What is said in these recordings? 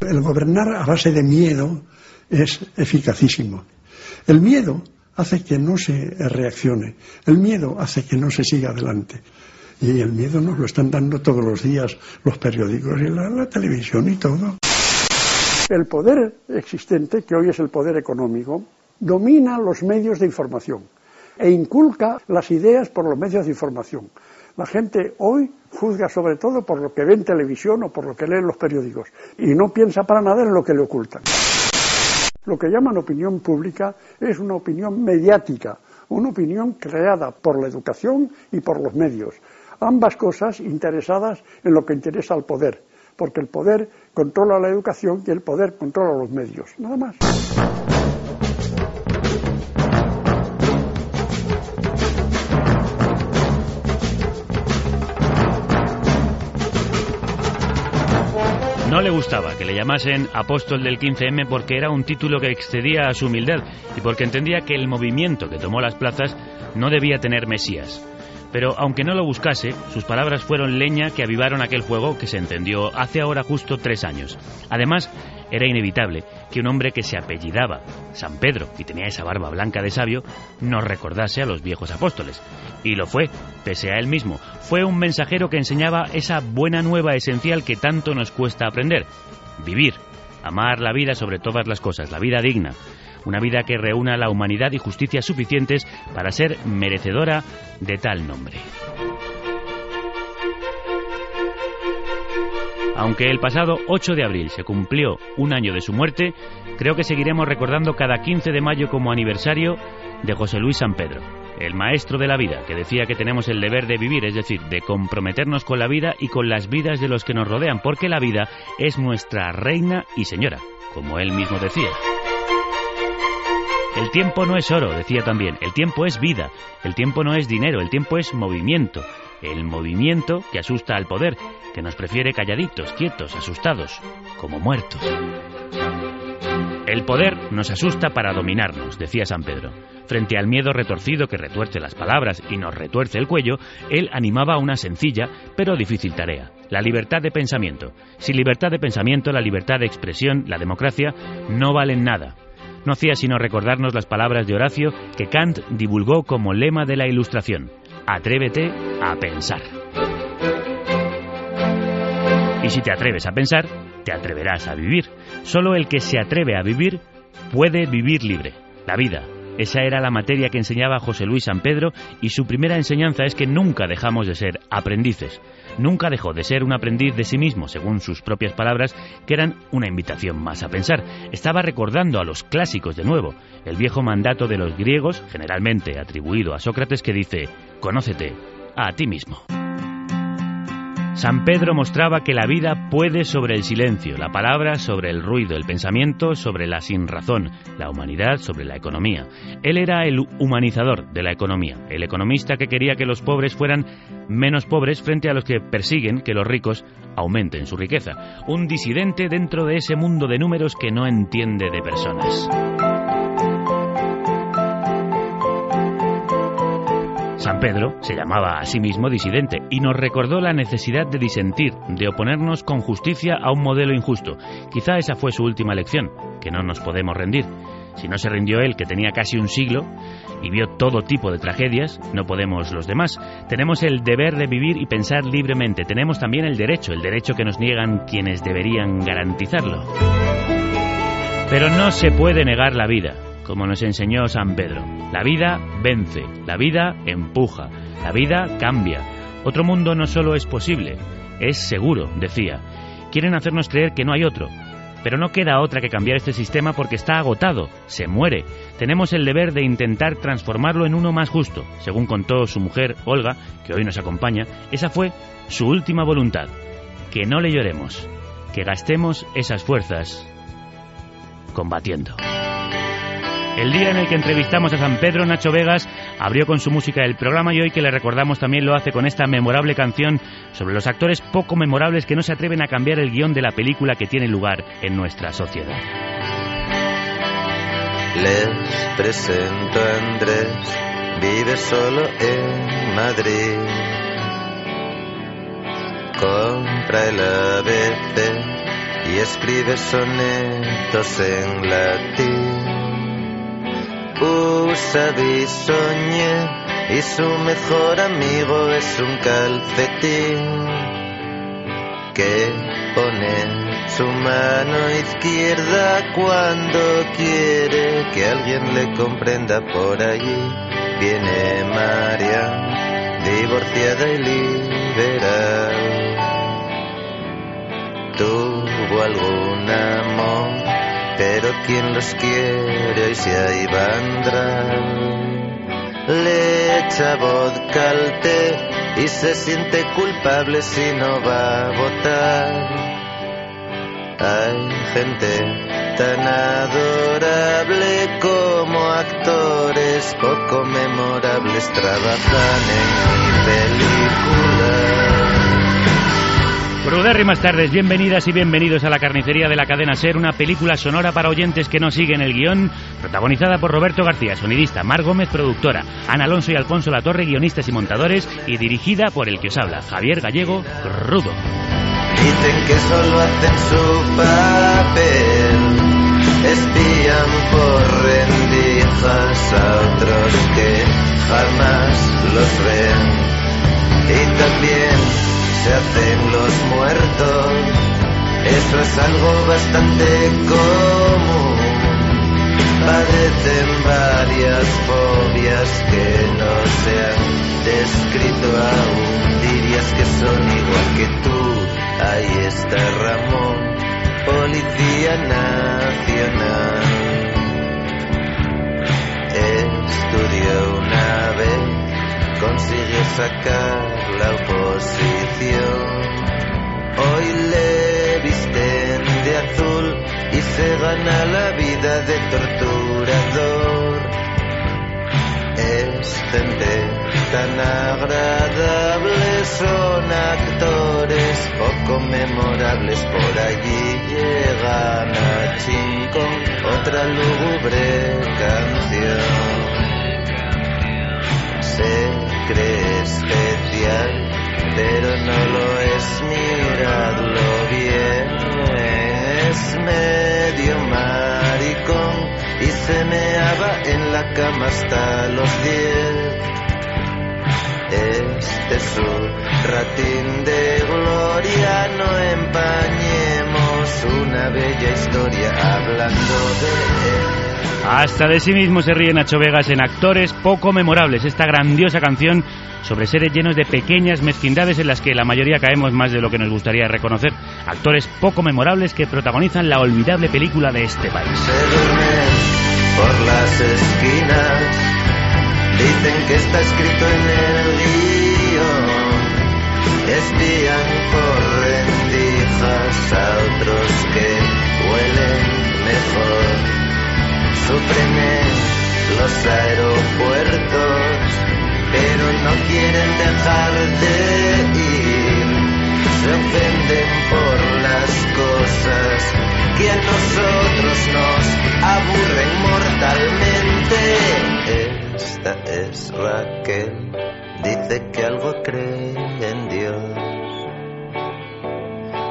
El gobernar a base de miedo es eficacísimo. El miedo hace que no se reaccione. El miedo hace que no se siga adelante. Y el miedo nos lo están dando todos los días los periódicos y la, televisión y todo. El poder existente, que hoy es el poder económico, domina los medios de información e inculca las ideas por los medios de información. La gente hoy juzga sobre todo por lo que ve en televisión o por lo que lee en los periódicos y no piensa para nada en lo que le ocultan. Lo que llaman opinión pública es una opinión mediática, una opinión creada por la educación y por los medios. Ambas cosas interesadas en lo que interesa al poder, porque el poder controla la educación y el poder controla los medios. Nada más. Le gustaba que le llamasen apóstol del 15M porque era un título que excedía a su humildad y porque entendía que el movimiento que tomó las plazas no debía tener mesías. Pero aunque no lo buscase, sus palabras fueron leña que avivaron aquel fuego que se encendió hace ahora justo tres años. Además, era inevitable que un hombre que se apellidaba San Pedro y tenía esa barba blanca de sabio nos recordase a los viejos apóstoles. Y lo fue, pese a él mismo. Fue un mensajero que enseñaba esa buena nueva esencial que tanto nos cuesta aprender. Vivir, amar la vida sobre todas las cosas, la vida digna, una vida que reúna la humanidad y justicia suficientes para ser merecedora de tal nombre. Aunque el pasado 8 de abril se cumplió un año de su muerte, creo que seguiremos recordando cada 15 de mayo como aniversario de José Luis San Pedro, el maestro de la vida, que decía que tenemos el deber de vivir, es decir, de comprometernos con la vida y con las vidas de los que nos rodean, porque la vida es nuestra reina y señora, como él mismo decía. El tiempo no es oro, decía también, el tiempo es vida, el tiempo no es dinero, el tiempo es movimiento, el movimiento que asusta al poder, que nos prefiere calladitos, quietos, asustados, como muertos. El poder nos asusta para dominarnos, decía San Pedro. Frente al miedo retorcido que retuerce las palabras y nos retuerce el cuello, él animaba una sencilla pero difícil tarea, la libertad de pensamiento. Sin libertad de pensamiento, la libertad de expresión, la democracia, no valen nada no hacía sino recordarnos las palabras de Horacio que Kant divulgó como lema de la Ilustración. Atrévete a pensar. Y si te atreves a pensar, te atreverás a vivir. Solo el que se atreve a vivir puede vivir libre. La vida, esa era la materia que enseñaba José Luis San Pedro y su primera enseñanza es que nunca dejamos de ser aprendices. Nunca dejó de ser un aprendiz de sí mismo, según sus propias palabras, que eran una invitación más a pensar. Estaba recordando a los clásicos de nuevo, el viejo mandato de los griegos, generalmente atribuido a Sócrates, que dice, conócete a ti mismo. San Pedro mostraba que la vida puede sobre el silencio, la palabra sobre el ruido, el pensamiento sobre la sinrazón, la humanidad sobre la economía. Él era el humanizador de la economía, el economista que quería que los pobres fueran menos pobres frente a los que persiguen que los ricos aumenten su riqueza. Un disidente dentro de ese mundo de números que no entiende de personas. San Pedro se llamaba a sí mismo disidente y nos recordó la necesidad de disentir, de oponernos con justicia a un modelo injusto. Quizá esa fue su última lección, que no nos podemos rendir. Si no se rindió él, que tenía casi un siglo, y vio todo tipo de tragedias, no podemos los demás. Tenemos el deber de vivir y pensar libremente. Tenemos también el derecho, el derecho que nos niegan quienes deberían garantizarlo. Pero no se puede negar la vida como nos enseñó San Pedro. La vida vence, la vida empuja, la vida cambia. Otro mundo no solo es posible, es seguro, decía. Quieren hacernos creer que no hay otro, pero no queda otra que cambiar este sistema porque está agotado, se muere. Tenemos el deber de intentar transformarlo en uno más justo. Según contó su mujer, Olga, que hoy nos acompaña, esa fue su última voluntad. Que no le lloremos, que gastemos esas fuerzas combatiendo. El día en el que entrevistamos a San Pedro, Nacho Vegas abrió con su música el programa y hoy que le recordamos también lo hace con esta memorable canción sobre los actores poco memorables que no se atreven a cambiar el guion de la película que tiene lugar en nuestra sociedad. Les presento a Andrés, vive solo en Madrid. Compra el ABC y escribe sonetos en latín. Usa bisoñé y su mejor amigo es un calcetín que pone su mano izquierda cuando quiere que alguien le comprenda por allí. Viene María, divorciada y liberal. Tuvo algún amor, pero quien los quiere hoy se ahí vendrá le echa vodka al té y se siente culpable si no va a votar. Hay gente tan adorable como actores poco memorables trabajan en mi película. Crudérrimas tardes, bienvenidas y bienvenidos a la carnicería de la cadena Ser, una película sonora para oyentes que no siguen el guion, protagonizada por Roberto García, sonidista, Mar Gómez, productora, Ana Alonso y Alfonso Latorre, guionistas y montadores, y dirigida por el que os habla, Javier Gallego Rudo. Dicen que solo hacen su papel, espían por rendijas a otros que jamás los ven. Y también se hacen los muertos. Eso es algo bastante común. Padecen varias fobias que no se han descrito aún. Dirías que son igual que tú. Ahí está Ramón, Policía Nacional. Estudió una vez consigue sacar la oposición. Hoy le visten de azul y se gana la vida de torturador. Es tan agradable, son actores poco memorables. Por allí llegan a Chincón, otra lúgubre canción cree especial, pero no lo es, miradlo bien. Es medio maricón y se meaba en la cama hasta los diez. Este es su ratín de gloria, no empañemos una bella historia hablando de él. Hasta de sí mismo se ríe Nacho Vegas en actores poco memorables. Esta grandiosa canción sobre seres llenos de pequeñas mezquindades en las que la mayoría caemos más de lo que nos gustaría reconocer. Actores poco memorables que protagonizan la olvidable película de este país. Se duermen por las esquinas, dicen que está escrito en el guion, espían por a otros que huelen mejor sufren en los aeropuertos, pero no quieren dejar de ir. Se ofenden por las cosas que a nosotros nos aburren mortalmente. Esta es Raquel, dice que algo cree en Dios.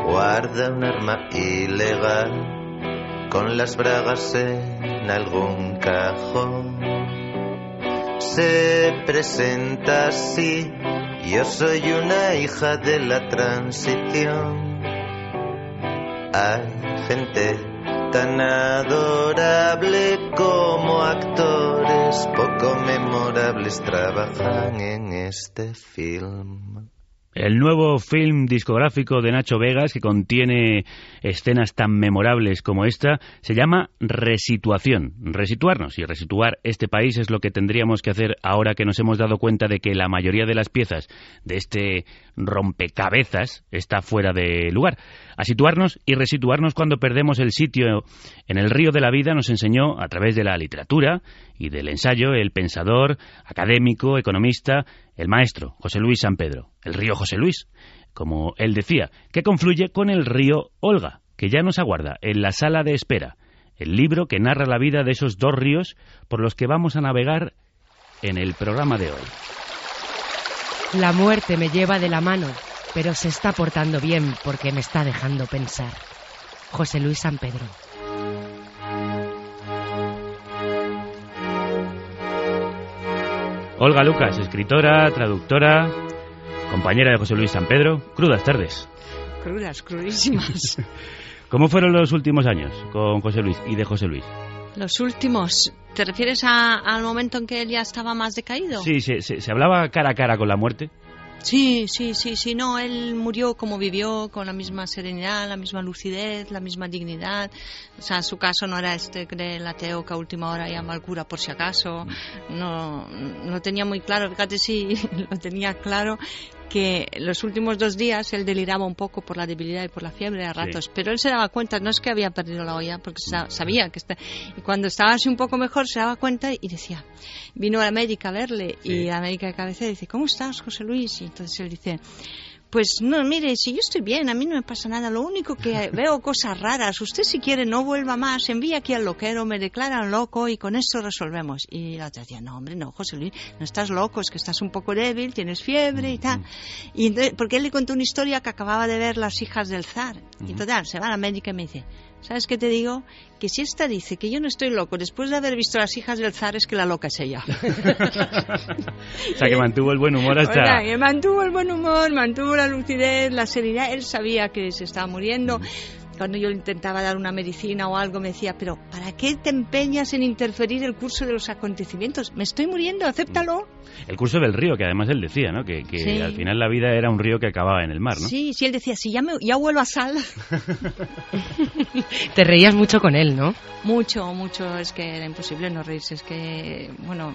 Guarda un arma ilegal con las bragas en algún cajón. Se presenta así, yo soy una hija de la transición. Hay gente tan adorable como actores poco memorables trabajan en este film. El nuevo film discográfico de Nacho Vegas, que contiene escenas tan memorables como esta, se llama Resituación. Resituarnos y resituar este país es lo que tendríamos que hacer ahora que nos hemos dado cuenta de que la mayoría de las piezas de este rompecabezas está fuera de lugar. A situarnos y resituarnos cuando perdemos el sitio en el río de la vida nos enseñó a través de la literatura y del ensayo el pensador, académico, economista el maestro José Luis San Pedro, el río José Luis, como él decía, que confluye con el río Olga, que ya nos aguarda en la sala de espera, el libro que narra la vida de esos dos ríos por los que vamos a navegar en el programa de hoy. La muerte me lleva de la mano, pero se está portando bien porque me está dejando pensar. José Luis San Pedro. Olga Lucas, escritora, traductora, compañera de José Luis San Pedro. Crudas tardes. Crudas, crudísimas. ¿Cómo fueron los últimos años con José Luis y de José Luis? Los últimos, ¿te refieres a- al momento en que él ya estaba más decaído? Sí, se, se- se hablaba cara a cara con la muerte. Sí, sí, sí, sí, no, él murió como vivió, con la misma serenidad, la misma lucidez, la misma dignidad. O sea, su caso no era este del ateo que a última hora llama al cura por si acaso. No, no lo tenía muy claro, fíjate si lo tenía claro que los últimos dos días él deliraba un poco por la debilidad y por la fiebre a Sí. ratos, pero él se daba cuenta, no es que había perdido la olla, porque sa- sabía que está, y cuando estaba así un poco mejor se daba cuenta y decía, vino a la médica a verle Sí. y la médica de cabecera dice, ¿cómo estás, José Luis? Y entonces él dice, pues no, mire, si yo estoy bien, a mí no me pasa nada, lo único que veo cosas raras, usted si quiere no vuelva más, envía aquí al loquero, me declaran loco y con esto resolvemos. Y la otra decía, no hombre, no, José Luis, no estás loco, es que estás un poco débil, tienes fiebre y tal. Y entonces, porque él le contó una historia que acababa de ver las hijas del zar. Y total, se va a la médica y me dice, ¿sabes qué te digo? Que si esta dice que yo no estoy loco después de haber visto las hijas del zar, es que la loca es ella. O sea, que mantuvo el buen humor hasta... O sea, que mantuvo el buen humor, mantuvo la lucidez, la serenidad. Él sabía que se estaba muriendo. Cuando yo le intentaba dar una medicina o algo, me decía, pero ¿para qué te empeñas en interferir el curso de los acontecimientos? Me estoy muriendo, acéptalo. El curso del río, que además él decía, ¿no? Que, que Sí. al final la vida era un río que acababa en el mar, ¿no? Sí, sí, él decía, si ya, me, ya vuelvo a sal. Te reías mucho con él, ¿no? Mucho, mucho, es que era imposible no reírse, es que, bueno,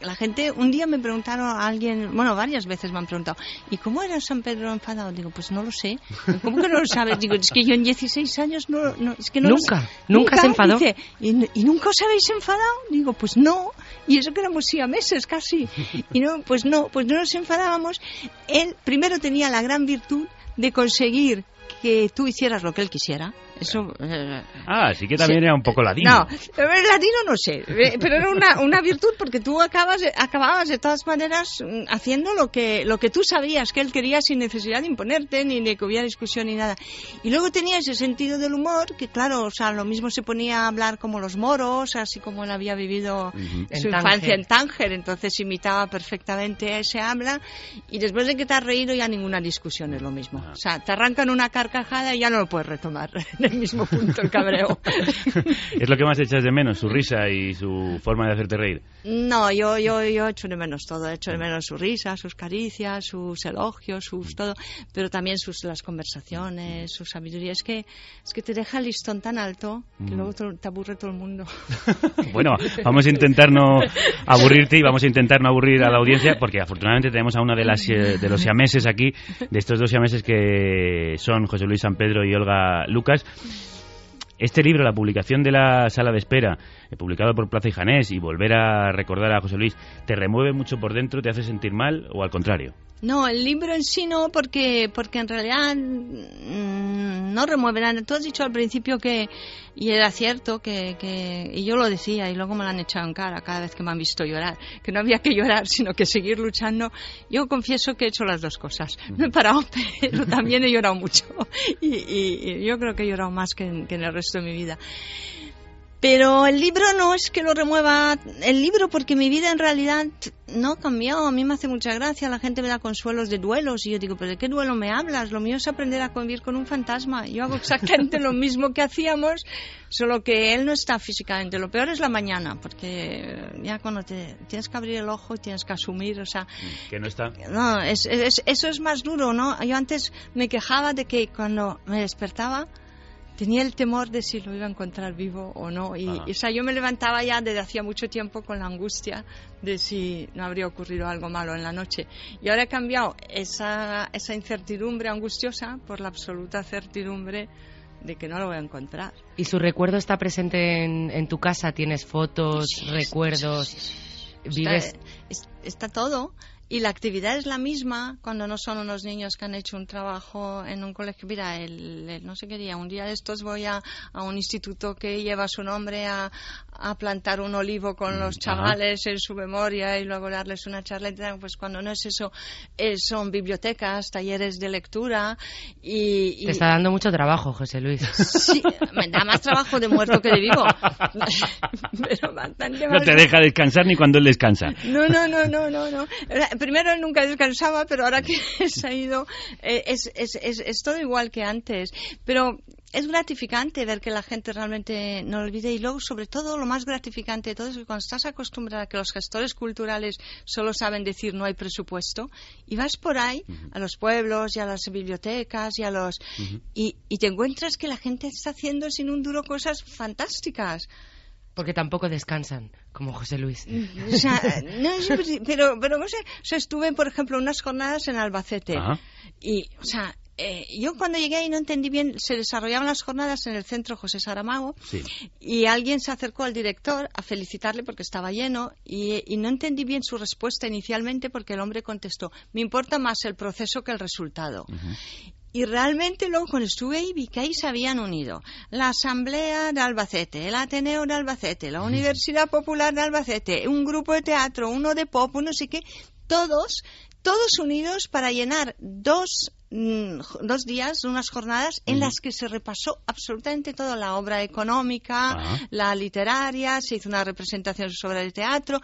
la gente, un día me preguntaron a alguien, bueno, varias veces me han preguntado, ¿y cómo era San Pedro enfadado? Digo, pues no lo sé. ¿Cómo que no lo sabes? Digo, es que yo en 16 años no, no es que no lo Nunca, sé. nunca se enfadó. Dice, ¿y, y nunca os habéis enfadado? Digo, pues no. Y eso que éramos siameses casi. Y no, pues no, pues no nos enfadábamos. Él primero tenía la gran virtud de conseguir que tú hicieras lo que él quisiera. Eso, eh, Ah, sí que también Sí. era un poco ladino. no, el latino no sé, eh, pero era una, una virtud porque tú acabas, de- acababas de todas maneras mm, haciendo lo que, lo que tú sabías que él quería sin necesidad de imponerte ni de que hubiera discusión ni nada. Y luego tenía ese sentido del humor que, claro, o sea, lo mismo se ponía a hablar como los moros, así como él había vivido su En infancia Tánger. en Tánger, entonces imitaba perfectamente ese habla y después de que te has reído ya ninguna discusión es lo mismo. Ah. O sea, te arrancan una carcajada y ya no lo puedes retomar en el mismo punto el cabreo. Es lo que más echas de menos, su risa y su forma de hacerte reír. No, yo, yo, yo echo de menos todo, echo de menos su risa, sus caricias, sus elogios, sus todo, pero también sus las conversaciones, su sabiduría. Es que, es que te deja el listón tan alto que luego te, te aburre todo el mundo. Bueno, vamos a intentar no aburrirte y vamos a intentar no aburrir a la audiencia porque afortunadamente tenemos a una de las eh, de los siameses aquí, de estos dos siameses que son José Luis San Pedro y Olga Lucas. Este libro, la publicación de la sala de espera, eh, publicado por Plaza y Janés, y volver a recordar a José Luis, ¿te remueve mucho por dentro, te hace sentir mal o al contrario? No, el libro en sí no, porque, porque en realidad mm, no remueve nada. Tú has dicho al principio que, y era cierto, que, que, y yo lo decía, y luego me lo han echado en cara cada vez que me han visto llorar, que no había que llorar, sino que seguir luchando. Yo confieso que he hecho las dos cosas. No he parado, pero también he llorado mucho. Y, y- y yo creo que he llorado más que en, que en el resto de mi vida. Pero el libro no es que lo remueva el libro porque mi vida en realidad no ha cambiado. A mí me hace mucha gracia, la gente me da consuelos de duelos y yo digo, pero ¿de qué duelo me hablas? Lo mío es aprender a convivir con un fantasma. Yo hago exactamente lo mismo que hacíamos, solo que él no está físicamente. Lo peor es la mañana, porque ya cuando te tienes que abrir el ojo y tienes que asumir, o sea, Que no está. no, es, es- eso es más duro, ¿no? Yo antes me quejaba de que cuando me despertaba tenía el temor de si lo iba a encontrar vivo o no. Y, y, o sea, yo me levantaba ya desde hacía mucho tiempo con la angustia de si no habría ocurrido algo malo en la noche. Y ahora he cambiado esa, esa incertidumbre angustiosa por la absoluta certidumbre de que no lo voy a encontrar. ¿Y su recuerdo está presente en, en tu casa? ¿Tienes fotos, recuerdos? ¿Vives? Está, es- está todo. Y la actividad es la misma cuando no son unos niños que han hecho un trabajo en un colegio. Mira, el, el- no sé qué día, un día de estos voy a, a un instituto que lleva su nombre a, a plantar un olivo con los ajá. chavales en su memoria y luego darles una charla. y tal. Pues cuando no es eso, eh, son bibliotecas, talleres de lectura y... y- Te está dando mucho trabajo, José Luis. Sí, me da más trabajo de muerto que de vivo. Pero bastante No te deja descansar ni cuando él descansa. no, no, no, no, no, no. Primero él nunca descansaba, pero ahora que se ha ido eh, es, es, es, es todo igual que antes. Pero es gratificante ver que la gente realmente no olvide y luego, sobre todo, lo más gratificante de todo es que cuando estás acostumbrada a que los gestores culturales solo saben decir no hay presupuesto y vas por ahí a los pueblos y a las bibliotecas y a los y, y te encuentras que la gente está haciendo sin un duro cosas fantásticas. Porque tampoco descansan, como José Luis. O sea, no, sí, pero, pero no sé, o sea, estuve, por ejemplo, unas jornadas en Albacete. Ajá. Y, o sea, eh, yo cuando llegué ahí no entendí bien, se desarrollaban las jornadas en el centro José Saramago Sí. y alguien se acercó al director a felicitarle porque estaba lleno y, y no entendí bien su respuesta inicialmente porque el hombre contestó, me importa más el proceso que el resultado. Y realmente luego cuando estuve ahí vi que ahí se habían unido la Asamblea de Albacete, el Ateneo de Albacete, la Universidad Popular de Albacete, un grupo de teatro, uno de pop, uno no sé qué, todos, todos unidos para llenar dos, dos días, unas jornadas en las que se repasó absolutamente toda la obra económica, Ajá. la literaria, se hizo una representación sobre el teatro.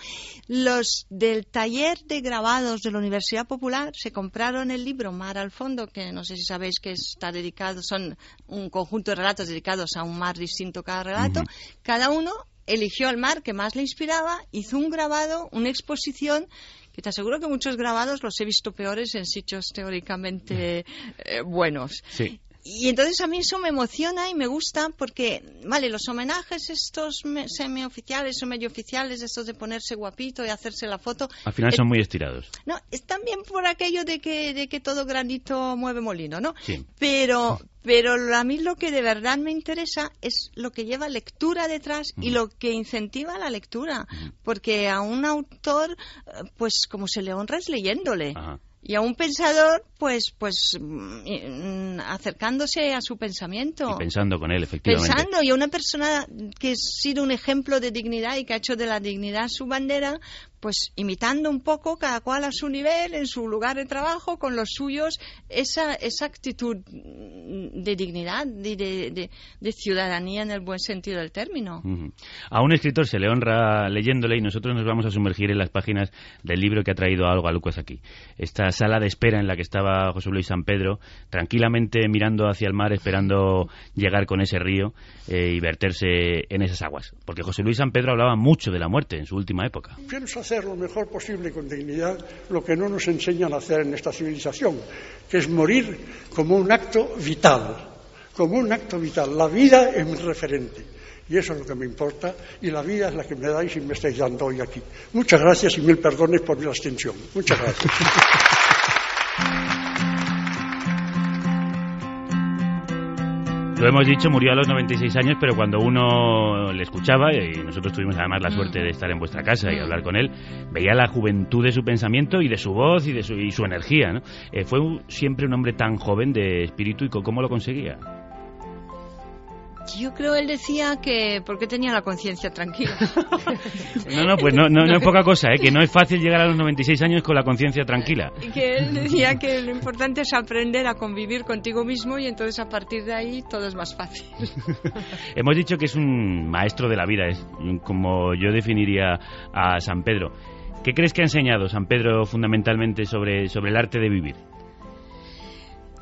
Los del taller de grabados de la Universidad Popular se compraron el libro Mar al Fondo, que no sé si sabéis que está dedicado, son un conjunto de relatos dedicados a un mar distinto cada relato. Cada uno eligió el mar que más le inspiraba, hizo un grabado, una exposición que te aseguro que muchos grabados los he visto peores en sitios teóricamente eh, buenos. Sí. Y entonces a mí eso me emociona y me gusta porque, vale, los homenajes estos semioficiales o medio oficiales, estos de ponerse guapito y hacerse la foto, Al final eh, son muy estirados. no, es también por aquello de que, de que todo granito mueve molino, ¿no? Sí. Pero, pero lo- a mí lo que de verdad me interesa es lo que lleva lectura detrás y lo que incentiva la lectura. Porque a un autor, pues como se le honra es leyéndole. Ajá. Y a un pensador, pues, pues mm, mm, acercándose a su pensamiento. Y pensando con él, efectivamente. Pensando, y a una persona que ha sido un ejemplo de dignidad y que ha hecho de la dignidad su bandera, pues imitando un poco, cada cual a su nivel, en su lugar de trabajo, con los suyos, esa, esa actitud de dignidad y de, de- de ciudadanía en el buen sentido del término. A un escritor se le honra leyéndole y nosotros nos vamos a sumergir en las páginas del libro que ha traído algo a Lucas aquí. Esta sala de espera en la que estaba José Luis San Pedro, tranquilamente mirando hacia el mar, esperando llegar con ese río eh, y verterse en esas aguas. Porque José Luis San Pedro hablaba mucho de la muerte en su última época. Pienso hacer lo mejor posible con dignidad lo que no nos enseñan a hacer en esta civilización, que es morir como un acto vital, como un acto vital. La vida es mi referente. Y eso es lo que me importa, y la vida es la que me dais y me estáis dando hoy aquí. Muchas gracias y mil perdones por mi abstención. Muchas gracias. Lo hemos dicho, murió a los 96 años, pero cuando uno le escuchaba, y nosotros tuvimos además la suerte de estar en vuestra casa y hablar con él, veía la juventud de su pensamiento y de su voz y de su, y su energía. ¿no? Eh, fue siempre un hombre tan joven de espíritu y cómo lo conseguía. Yo creo él decía que porque tenía la conciencia tranquila. No, no, pues no, no, no es poca cosa, ¿eh? que no es fácil llegar a los 96 años con la conciencia tranquila. Y que él decía que lo importante es aprender a convivir contigo mismo y entonces a partir de ahí todo es más fácil. Hemos dicho que es un maestro de la vida, es como yo definiría a San Pedro. ¿Qué crees que ha enseñado San Pedro fundamentalmente sobre, sobre el arte de vivir?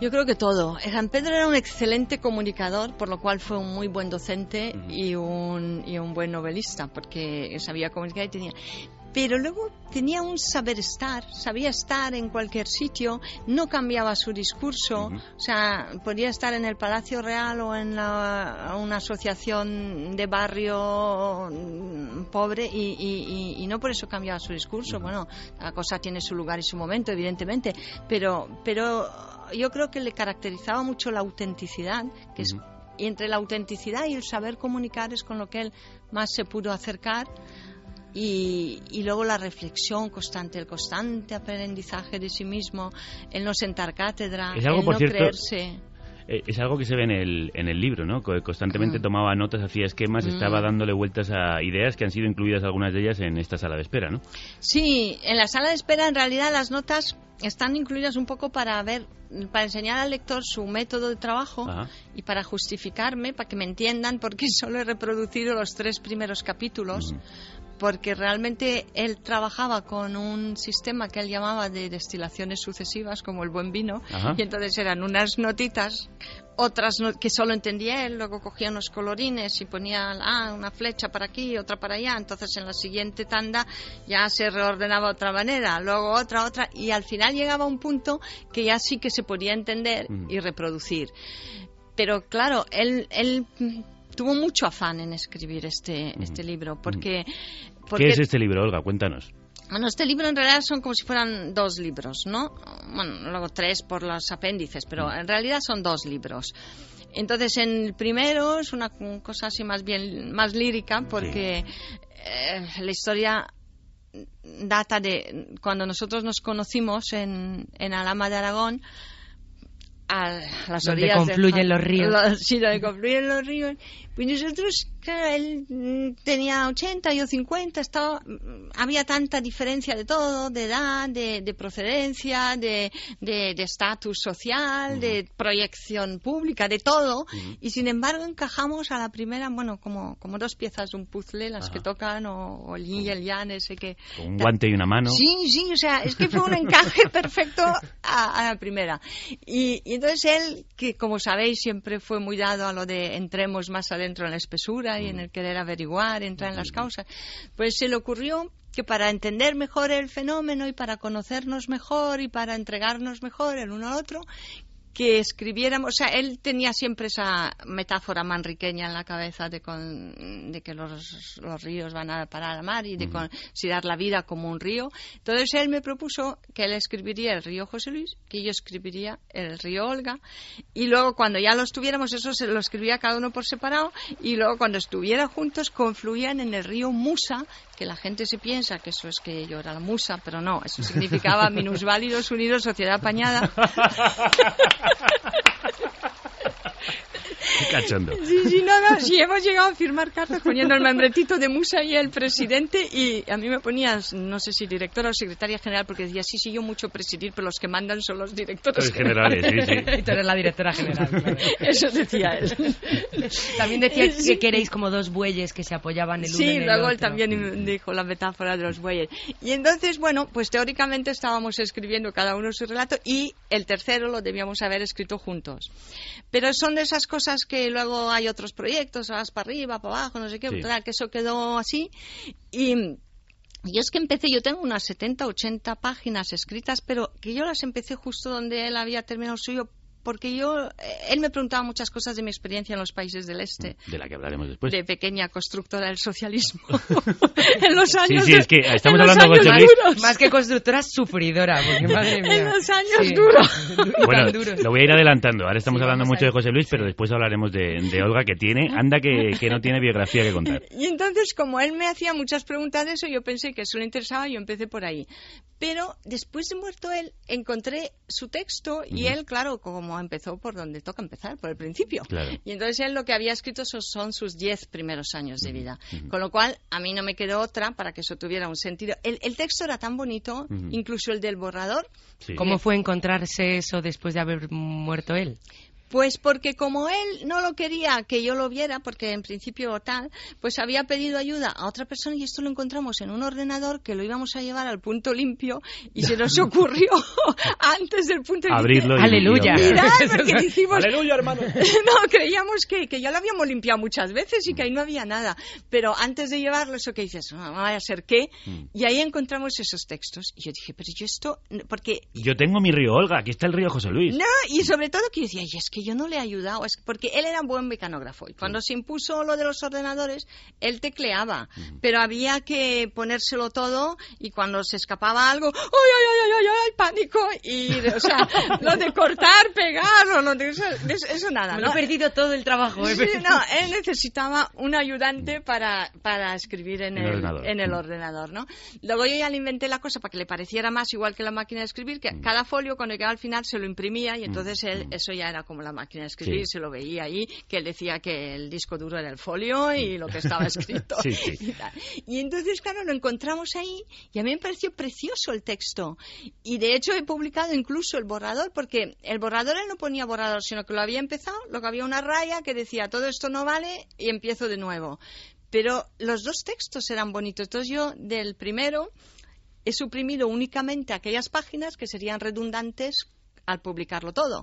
Yo creo que todo. San Pedro era un excelente comunicador, por lo cual fue un muy buen docente y, un, y un buen novelista, porque sabía comunicar y tenía... Pero luego tenía un saber estar, sabía estar en cualquier sitio, no cambiaba su discurso, o sea, podía estar en el Palacio Real o en la- una asociación de barrio mm, pobre y, y- y- y no por eso cambiaba su discurso. Bueno, la cosa tiene su lugar y su momento, evidentemente, pero, pero yo creo que le caracterizaba mucho la autenticidad, que es y entre la autenticidad y el saber comunicar es con lo que él más se pudo acercar y, y luego la reflexión constante, el constante aprendizaje de sí mismo, el no sentar cátedra, Es algo, el por no cierto, creerse. Eh, es algo que se ve en el, en el libro, ¿no? Co- Constantemente Mm. tomaba notas, hacía esquemas, Mm. estaba dándole vueltas a ideas que han sido incluidas algunas de ellas en esta sala de espera, ¿no? Sí, en la sala de espera en realidad las notas están incluidas un poco para ver, para enseñar al lector su método de trabajo Ajá. y para justificarme, para que me entiendan por qué solo he reproducido los tres primeros capítulos. Porque realmente él trabajaba con un sistema que él llamaba de destilaciones sucesivas, como el buen vino, Ajá. y entonces eran unas notitas, otras no- que solo entendía él, luego cogía unos colorines y ponía ah, una flecha para aquí, otra para allá, entonces en la siguiente tanda ya se reordenaba de otra manera, luego otra, otra, y al final llegaba a un punto que ya sí que se podía entender Mm. y reproducir. Pero claro, él, él tuvo mucho afán en escribir este, este libro, porque... porque ¿Qué es este libro, Olga? Cuéntanos. bueno, este libro en realidad son como si fueran dos libros, ¿no? Bueno, luego tres por los apéndices, pero en realidad son dos libros. Entonces, en el primero es una cosa así más bien más lírica, porque eh, la historia data de cuando nosotros nos conocimos en, en Alama de Aragón, a las Donde orillas del confluyen los ríos. sí, donde confluyen los ríos. Pues nosotros, claro, él mm, tenía 80, yo 50, estaba, mm, había tanta diferencia de todo, de edad, de, de procedencia, de de- de estatus social, de proyección pública, de todo. Y sin embargo encajamos a la primera, bueno, como, como dos piezas de un puzzle, las que tocan, o, o el yin y el yang, ese que... Con un guante y una mano. Sí, sí, o sea, es que fue un encaje perfecto a, a la primera. Y, y entonces él, que como sabéis siempre fue muy dado a lo de entremos más adentro en la espesura y en el querer averiguar, entrar en las causas, pues se le ocurrió que para entender mejor el fenómeno y para conocernos mejor y para entregarnos mejor el uno al otro, que escribiéramos, o sea, él tenía siempre esa metáfora manriqueña en la cabeza de, con- de que los, los ríos van a parar al mar y de considerar la vida como un río. Entonces él me propuso que él escribiría el río José Luis, que yo escribiría el río Olga, y luego cuando ya los tuviéramos, eso se lo escribía cada uno por separado, y luego cuando estuviera juntos confluían en el río Musa, que la gente se piensa que eso es que yo era la musa, pero no, eso significaba minusválidos unidos, sociedad apañada. Qué cachondo. Sí, sí, no, no, sí, hemos llegado a firmar cartas poniendo el membretito de Musa y el presidente y a mí me ponías, no sé si directora o secretaria general, porque decía, sí, sí, yo mucho presidir, pero los que mandan son los directores Los generales, sí, sí. Y tú eres la directora general. claro. Eso decía él. También decía Sí. que queréis como dos bueyes que se apoyaban el uno Sí, en el luego él otro. también dijo la metáfora de los bueyes. Y entonces, bueno, pues teóricamente estábamos escribiendo cada uno su relato y el tercero lo debíamos haber escrito juntos. Pero son de esas cosas que luego hay otros proyectos, vas para arriba, para abajo, no sé qué, Sí. total, que eso quedó así. Y yo es que empecé, yo tengo unas 70, 80 páginas escritas, pero que yo las empecé justo donde él había terminado el suyo, porque yo, eh, él me preguntaba muchas cosas de mi experiencia en los países del este De la que hablaremos después. de pequeña constructora del socialismo en los Sí, años sí, de- es que estamos hablando con años José Luis. duros. Más que constructora, sufridora. Porque, madre mía. En los años Sí. duros. Bueno, duros. lo voy a ir adelantando. Ahora estamos Sí, hablando mucho de José Luis, pero después hablaremos de, de Olga, que tiene, anda que, que no tiene biografía que contar. Y entonces, como él me hacía muchas preguntas de eso, yo pensé que eso le interesaba y yo empecé por ahí. Pero después de muerto él, encontré su texto y él, claro, como empezó por donde toca empezar, por el principio. Claro. Y entonces él lo que había escrito son, son sus diez primeros años de vida. Con lo cual, a mí no me quedó otra para que eso tuviera un sentido. El, el texto era tan bonito, incluso el del borrador, Sí. ¿Cómo fue encontrarse eso después de haber muerto él? Pues porque como él no lo quería que yo lo viera, porque en principio tal, pues había pedido ayuda a otra persona y esto lo encontramos en un ordenador que lo íbamos a llevar al punto limpio y se nos ocurrió antes del punto limpio. Abrirlo y- Aleluya. Mirad, porque dijimos, Aleluya, hermano. no, creíamos que, que ya lo habíamos limpiado muchas veces y que ahí no había nada. Pero antes de llevarlo, eso que dices, no vaya a ser qué, Mm. y ahí encontramos esos textos. Y yo dije, pero yo esto, porque Yo tengo mi río Olga, aquí está el río José Luis. no, y sobre todo que yo decía, y es que yo no le he ayudado, es porque él era un buen mecanógrafo y cuando se impuso lo de los ordenadores, él tecleaba, pero había que ponérselo todo y cuando se escapaba algo, ¡ay, ay, ay, ay, ay, ay! pánico! Y, o sea, lo de cortar, pegar, o lo de eso, eso nada, Me ¿no? lo he perdido todo el trabajo. ¿eh? Sí, no, él necesitaba un ayudante para, para escribir en el el, ordenador. en el Mm. ordenador, ¿no? Luego yo ya le inventé la cosa para que le pareciera más igual que la máquina de escribir, Mm. que cada folio cuando llegaba al final se lo imprimía y entonces él, eso ya era como la máquina de escribir, Sí. se lo veía ahí, que él decía que el disco duro era el folio y lo que estaba escrito. Sí, sí. Y, tal. Y entonces, claro, lo encontramos ahí y a mí me pareció precioso el texto. Y de hecho he publicado incluso el borrador, porque el borrador él no ponía borrador, sino que lo había empezado, luego había una raya que decía todo esto no vale y empiezo de nuevo. Pero los dos textos eran bonitos. Entonces yo del primero he suprimido únicamente aquellas páginas que serían redundantes al publicarlo todo.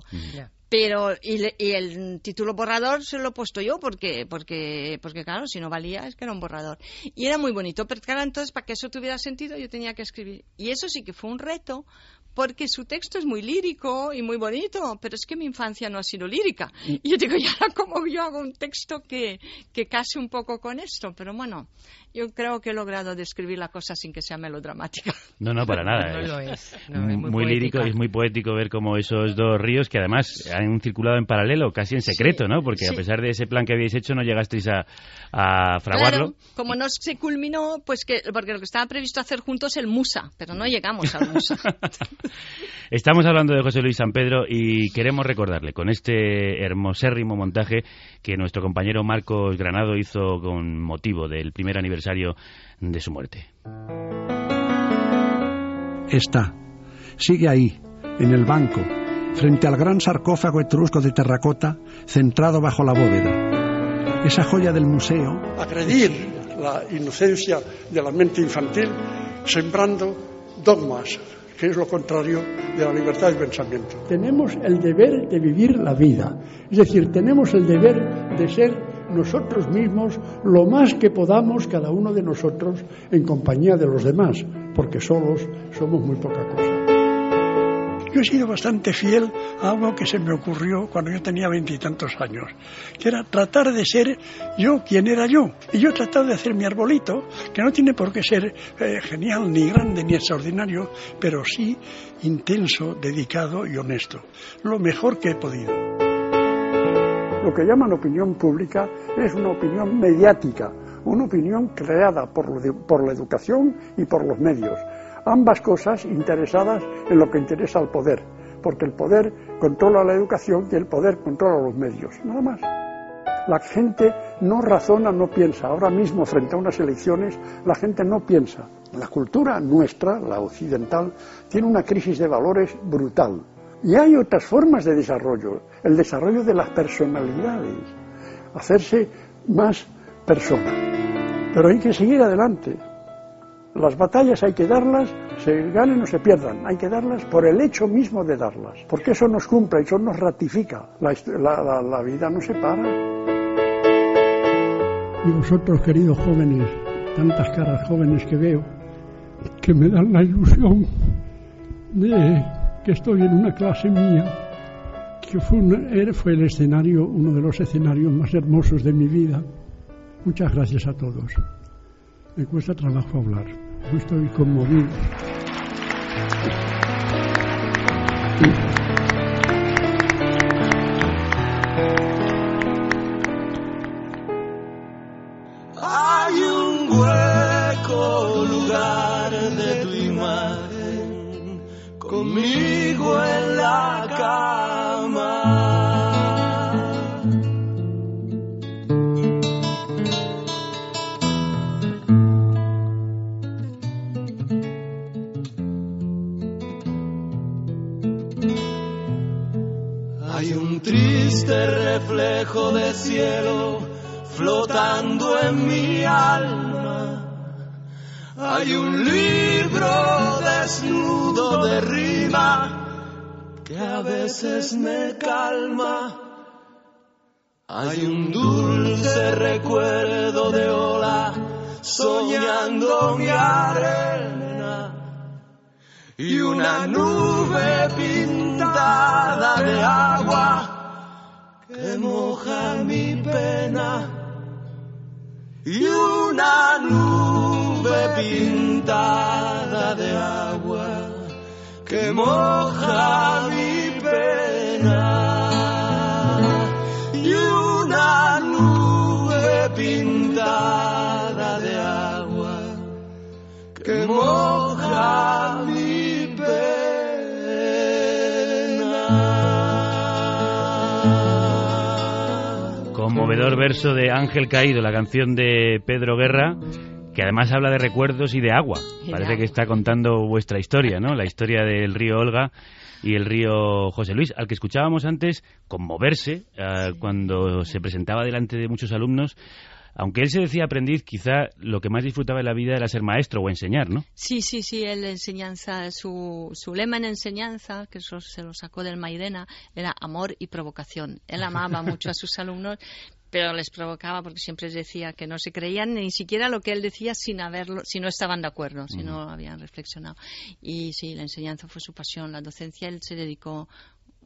Pero, y, le- y el título borrador se lo he puesto yo porque, porque, porque, claro, si no valía es que era un borrador. Y era muy bonito, pero claro, entonces para que eso tuviera sentido yo tenía que escribir. Y eso sí que fue un reto, porque su texto es muy lírico y muy bonito, pero es que mi infancia no ha sido lírica. Y yo digo, ¿y ahora cómo yo hago un texto que, que case un poco con esto? Pero bueno, yo creo que he logrado describir la cosa sin que sea melodramática. No, no, para nada. No es lo es. No, es muy lírico y es muy poético ver cómo esos dos ríos, que además han circulado en paralelo, casi en secreto, Sí, ¿no? Porque a pesar de ese plan que habéis hecho, no llegasteis a, a fraguarlo. Claro, como no se culminó, pues que, porque lo que estaba previsto hacer juntos es el Musa, pero no llegamos al Musa. Estamos hablando de José Luis San Pedro y queremos recordarle con este hermosérrimo montaje que nuestro compañero Marcos Granado hizo con motivo del primer aniversario de su muerte. Está. Sigue ahí, en el banco, frente al gran sarcófago etrusco de terracota, centrado bajo la bóveda. Esa joya del museo. Agredir la inocencia de la mente infantil sembrando dogmas, que es lo contrario de la libertad de pensamiento. Tenemos el deber de vivir la vida, es decir, tenemos el deber de ser nosotros mismos lo más que podamos cada uno de nosotros en compañía de los demás, porque solos somos muy poca cosa. Yo he sido bastante fiel a algo que se me ocurrió cuando yo tenía veintitantos años, que era tratar de ser yo quien era yo. Y yo he tratado de hacer mi arbolito, que no tiene por qué ser eh, genial, ni grande, ni extraordinario, pero sí intenso, dedicado y honesto. Lo mejor que he podido. Lo que llaman opinión pública es una opinión mediática, una opinión creada por, la educación y por los medios. Ambas cosas interesadas en lo que interesa al poder, porque el poder controla la educación y el poder controla los medios, nada más. La gente no razona, no piensa. Ahora mismo, frente a unas elecciones, la gente no piensa. La cultura nuestra, la occidental, tiene una crisis de valores brutal. Y hay otras formas de desarrollo, el desarrollo de las personalidades, hacerse más persona. Pero hay que seguir adelante. Las batallas hay que darlas, se ganen o se pierdan, hay que darlas por el hecho mismo de darlas, porque eso nos cumple, eso nos ratifica. La, la vida no se para. Y vosotros, queridos jóvenes, tantas caras jóvenes que veo, que me dan la ilusión de que estoy en una clase mía, que fue, fue el escenario, uno de los escenarios más hermosos de mi vida. Muchas gracias a todos. Me cuesta trabajo hablar. Yo estoy conmovido. Hay un hueco lugar de tu imagen conmigo en la cama. Hay un triste reflejo de cielo flotando en mi alma. Hay un libro desnudo de rima que a veces me calma. Hay un dulce recuerdo de ola soñando mi arena y una nube pintada de agua que moja mi pena y una nube pintada de agua que moja mi pena y una nube pintada de agua que moja mi pena. Conmovedor verso de Ángel Caído, la canción de Pedro Guerra, que además habla de recuerdos y de agua. Parece que está contando vuestra historia, ¿no? La historia del río Olga y el río José Luis, al que escuchábamos antes conmoverse eh, cuando se presentaba delante de muchos alumnos. Aunque él se decía aprendiz, quizá lo que más disfrutaba de la vida era ser maestro o enseñar, ¿no? Sí, sí, sí, él enseñanza, su, su lema en enseñanza, que eso se lo sacó del Mairena, era amor y provocación. Él amaba mucho a sus alumnos, pero les provocaba porque siempre les decía que no se creían ni siquiera lo que él decía sin haberlo, si no estaban de acuerdo, si no habían reflexionado. Y sí, la enseñanza fue su pasión, la docencia, él se dedicó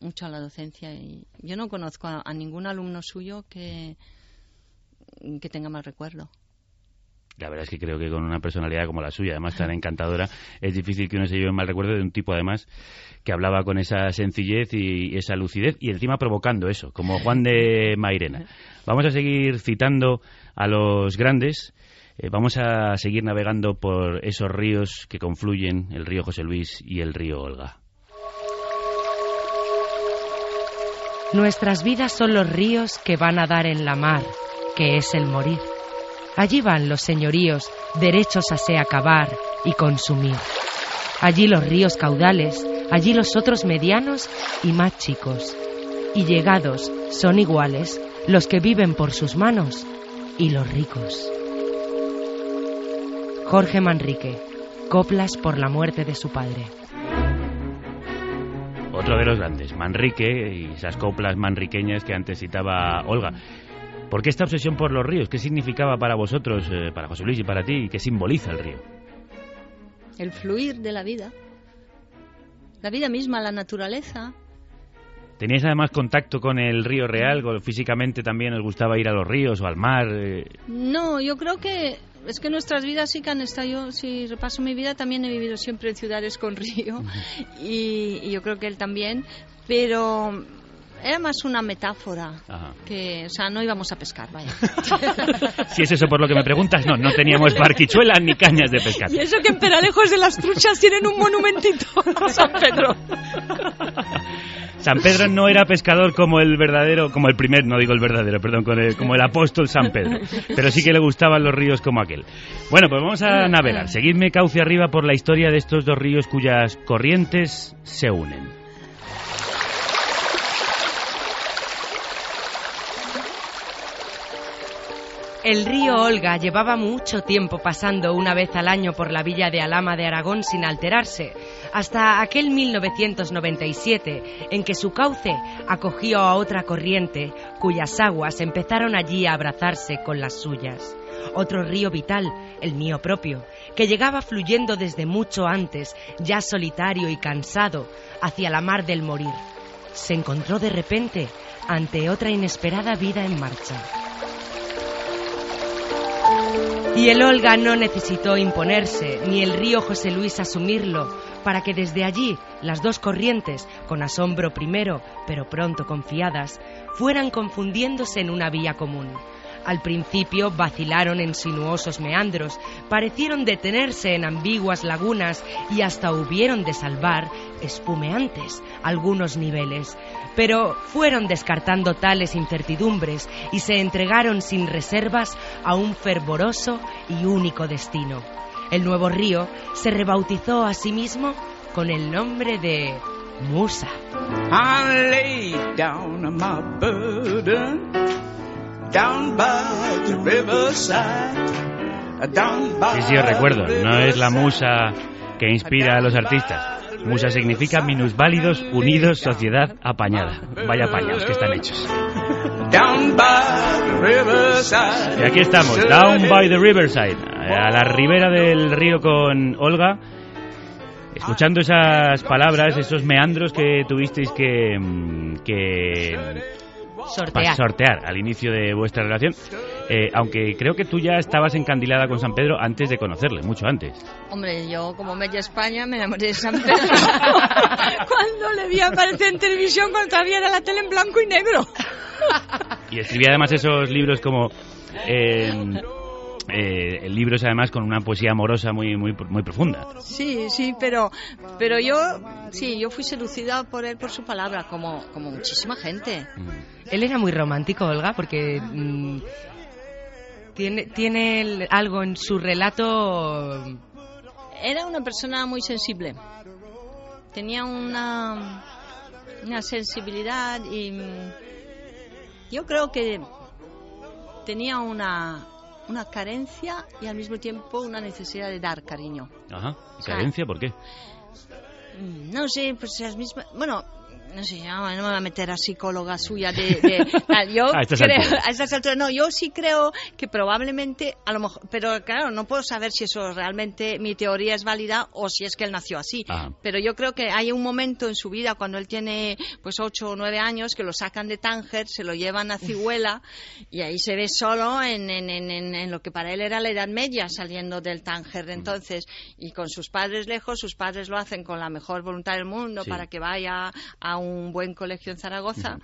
mucho a la docencia y yo no conozco a, a ningún alumno suyo que, que tenga mal recuerdo. La verdad es que creo que con una personalidad como la suya, además tan encantadora, es difícil que uno se lleve mal recuerdo de un tipo, además, que hablaba con esa sencillez y esa lucidez y encima provocando eso, como Juan de Mairena. Vamos a seguir citando a los grandes. eh, vamos a seguir navegando por esos ríos que confluyen, el río José Luis y el río Olga. Nuestras vidas son los ríos que van a dar en la mar, que es el morir. Allí van los señoríos, derechos a se acabar y consumir. Allí los ríos caudales, allí los otros medianos y más chicos. Y llegados son iguales los que viven por sus manos y los ricos. Jorge Manrique, coplas por la muerte de su padre. Otro de los grandes, Manrique y esas coplas manriqueñas que antes citaba Olga. ¿Por qué esta obsesión por los ríos? ¿Qué significaba para vosotros, eh, para José Luis y para ti? ¿Qué simboliza el río? el fluir de la vida, la vida misma, la naturaleza. ¿Teníais además contacto con el río real? ¿O ¿Físicamente también os gustaba ir a los ríos o al mar? Eh, No, yo creo que es que nuestras vidas sí que han estado, yo si repaso mi vida también he vivido siempre en ciudades con río y, y yo creo que él también, pero era más una metáfora Ajá. que, o sea, no íbamos a pescar, vaya. Si es eso por lo que me preguntas, no, no teníamos barquichuelas ni cañas de pescar. Y eso que en Peralejos de las Truchas tienen un monumentito a San Pedro. San Pedro no era pescador como el verdadero, como el primer, no digo el verdadero, perdón, con el- como el apóstol San Pedro, pero sí que le gustaban los ríos como aquel. Bueno, pues vamos a navegar. Seguidme cauce arriba por la historia de estos dos ríos cuyas corrientes se unen. El río Olga llevaba mucho tiempo pasando una vez al año por la villa de Alama de Aragón sin alterarse, hasta aquel 1997 en que su cauce acogió a otra corriente cuyas aguas empezaron allí a abrazarse con las suyas. Otro río vital, el mío propio, que llegaba fluyendo desde mucho antes, ya solitario y cansado, hacia la mar del morir. Se encontró de repente ante otra inesperada vida en marcha. Y el Olga no necesitó imponerse, ni el río José Luis asumirlo, para que desde allí las dos corrientes, con asombro primero, pero pronto confiadas, fueran confundiéndose en una vía común. Al principio vacilaron en sinuosos meandros, parecieron detenerse en ambiguas lagunas y hasta hubieron de salvar, espumeantes, algunos niveles, pero fueron descartando tales incertidumbres y se entregaron sin reservas a un fervoroso y único destino. El nuevo río se rebautizó a sí mismo con el nombre de Musa. I lay down my burden down by the riverside, down by Sí, sí, os recuerdo, no es la musa que inspira a los artistas. Musa significa minusválidos, unidos, sociedad apañada. Vaya apañados que están hechos. down by the riverside. Y aquí estamos, down by the riverside, a la ribera del río con Olga, escuchando esas palabras, esos meandros que tuvisteis que, mm, que Sortear. sortear al inicio de vuestra relación. Eh, aunque creo que tú ya estabas encandilada con San Pedro antes de conocerle, mucho antes. Hombre, yo como media España me enamoré de San Pedro cuando le vi aparecer en televisión cuando todavía era la tele en blanco y negro. Y escribía además esos libros como... eh, eh, libros además con una poesía amorosa muy muy muy profunda. Sí, sí, pero, pero yo, sí, yo fui seducida por él, por su palabra, como, como muchísima gente. Él era muy romántico, Olga, porque mm, tiene, tiene el- algo en su relato. Era una persona muy sensible. Tenía una, una sensibilidad y mm, yo creo que tenía una, una carencia y al mismo tiempo una necesidad de dar cariño. Ajá. ¿Y sea, carencia por qué? No sé, pues las mismas. Bueno, no sé, no, no me voy a meter a psicóloga suya de. de- tal. yo A estas creo, alturas. a estas alturas, no, yo sí creo que probablemente, a lo mejor. Pero claro, no puedo saber si eso realmente mi teoría es válida o si es que él nació así. Ah. Pero yo creo que hay un momento en su vida cuando él tiene pues ocho o nueve años que lo sacan de Tánger, se lo llevan a Cihuela y ahí se ve solo en, en, en, lo que para él era la Edad Media saliendo del Tánger de entonces y con sus padres lejos, sus padres lo hacen con la mejor voluntad del mundo Sí. para que vaya a un buen colegio en Zaragoza.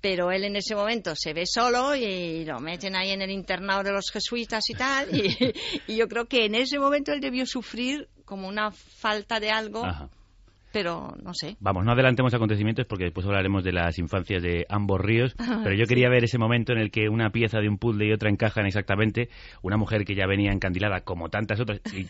Pero él en ese momento se ve solo y lo meten ahí en el internado de los jesuitas y tal. Y, y yo creo que en ese momento él debió sufrir como una falta de algo, Ajá. Pero no sé. Vamos, no adelantemos acontecimientos porque después hablaremos de las infancias de ambos ríos, pero yo quería ver ese momento en el que una pieza de un puzzle y otra encajan exactamente, una mujer que ya venía encandilada como tantas otras y,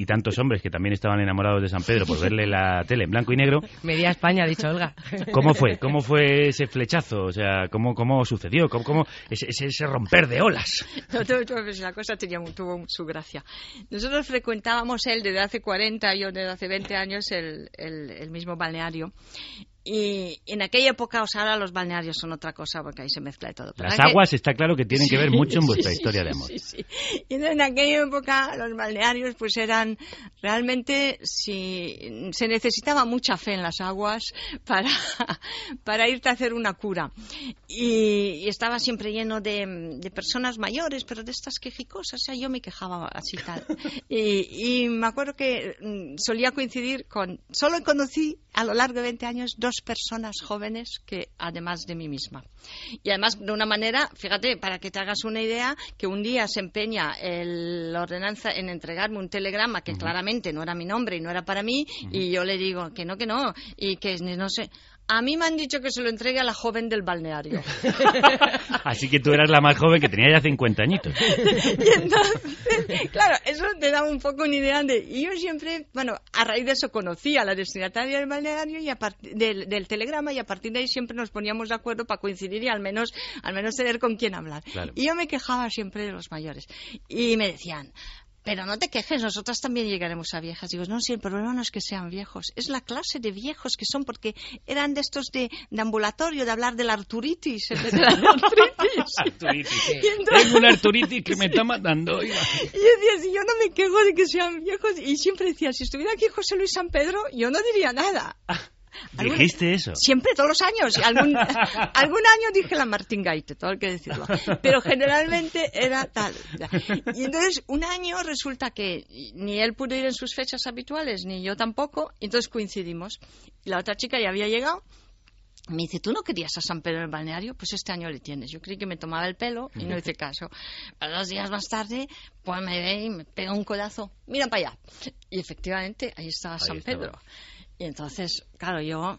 y tantos hombres que también estaban enamorados de San Pedro por verle la tele en blanco y negro. Media España, ha dicho Olga. ¿Cómo fue? ¿Cómo fue ese flechazo? O sea, ¿cómo, cómo sucedió? ¿Cómo, cómo ese, ese, romper de olas? No, pues la cosa tenía, tuvo su gracia. Nosotros frecuentábamos él desde hace 40, yo desde hace 20 años, el, el- mismo balneario. Y en aquella época, o sea, ahora los balnearios son otra cosa porque ahí se mezcla de todo. Pero Las aguas está claro que tienen que ver mucho en vuestra sí, historia sí, de amor. Sí, sí. Y en aquella época los balnearios pues eran realmente si se necesitaba mucha fe en las aguas para, para irte a hacer una cura. Y, y estaba siempre lleno de, de personas mayores, pero de estas quejicosas, o sea, yo me quejaba así tal. Y, y me acuerdo que mm, solía coincidir con, solo conocí a lo largo de 20 años dos personas jóvenes que además de mí misma. Y además de una manera, fíjate, para que te hagas una idea, que un día se empeña el- la ordenanza en entregarme un telegrama que claramente no era mi nombre y no era para mí, y yo le digo que no, que no, y que no sé. A mí me han dicho que se lo entregue a la joven del balneario. Así que tú eras la más joven que tenía ya 50 añitos. Y entonces, claro, eso te da un poco una idea de... Y yo siempre, bueno, a raíz de eso conocí a la destinataria del balneario y a del, del telegrama y a partir de ahí siempre nos poníamos de acuerdo para coincidir y al menos, al menos tener con quién hablar. Claro. Y yo me quejaba siempre de los mayores. Y me decían... Pero no te quejes, nosotras también llegaremos a viejas. Digo, no, si el problema no es que sean viejos, es la clase de viejos que son, porque eran de estos de, de ambulatorio, de hablar de la arturitis, de la. Arturitis. Entonces- Tengo una arturitis que me está matando. y yo decía, si yo no me quejo de que sean viejos, y siempre decía, si estuviera aquí José Luis San Pedro, yo no diría nada. Dijiste eso. Siempre, todos los años. Algún, algún año dije la Martín Gaite, todo hay que decirlo. Pero generalmente era tal. Y entonces, un año resulta que ni él pudo ir en sus fechas habituales, ni yo tampoco, y entonces coincidimos. Y la otra chica ya había llegado. Me dice, ¿tú no querías a San Pedro en el balneario? Pues este año le tienes. Yo creí que me tomaba el pelo y no hice caso. Pero dos días más tarde, pues me ve y me pega un codazo. Mira para allá. Y efectivamente, ahí estaba Ahí San estaba. Pedro. Y entonces, claro, yo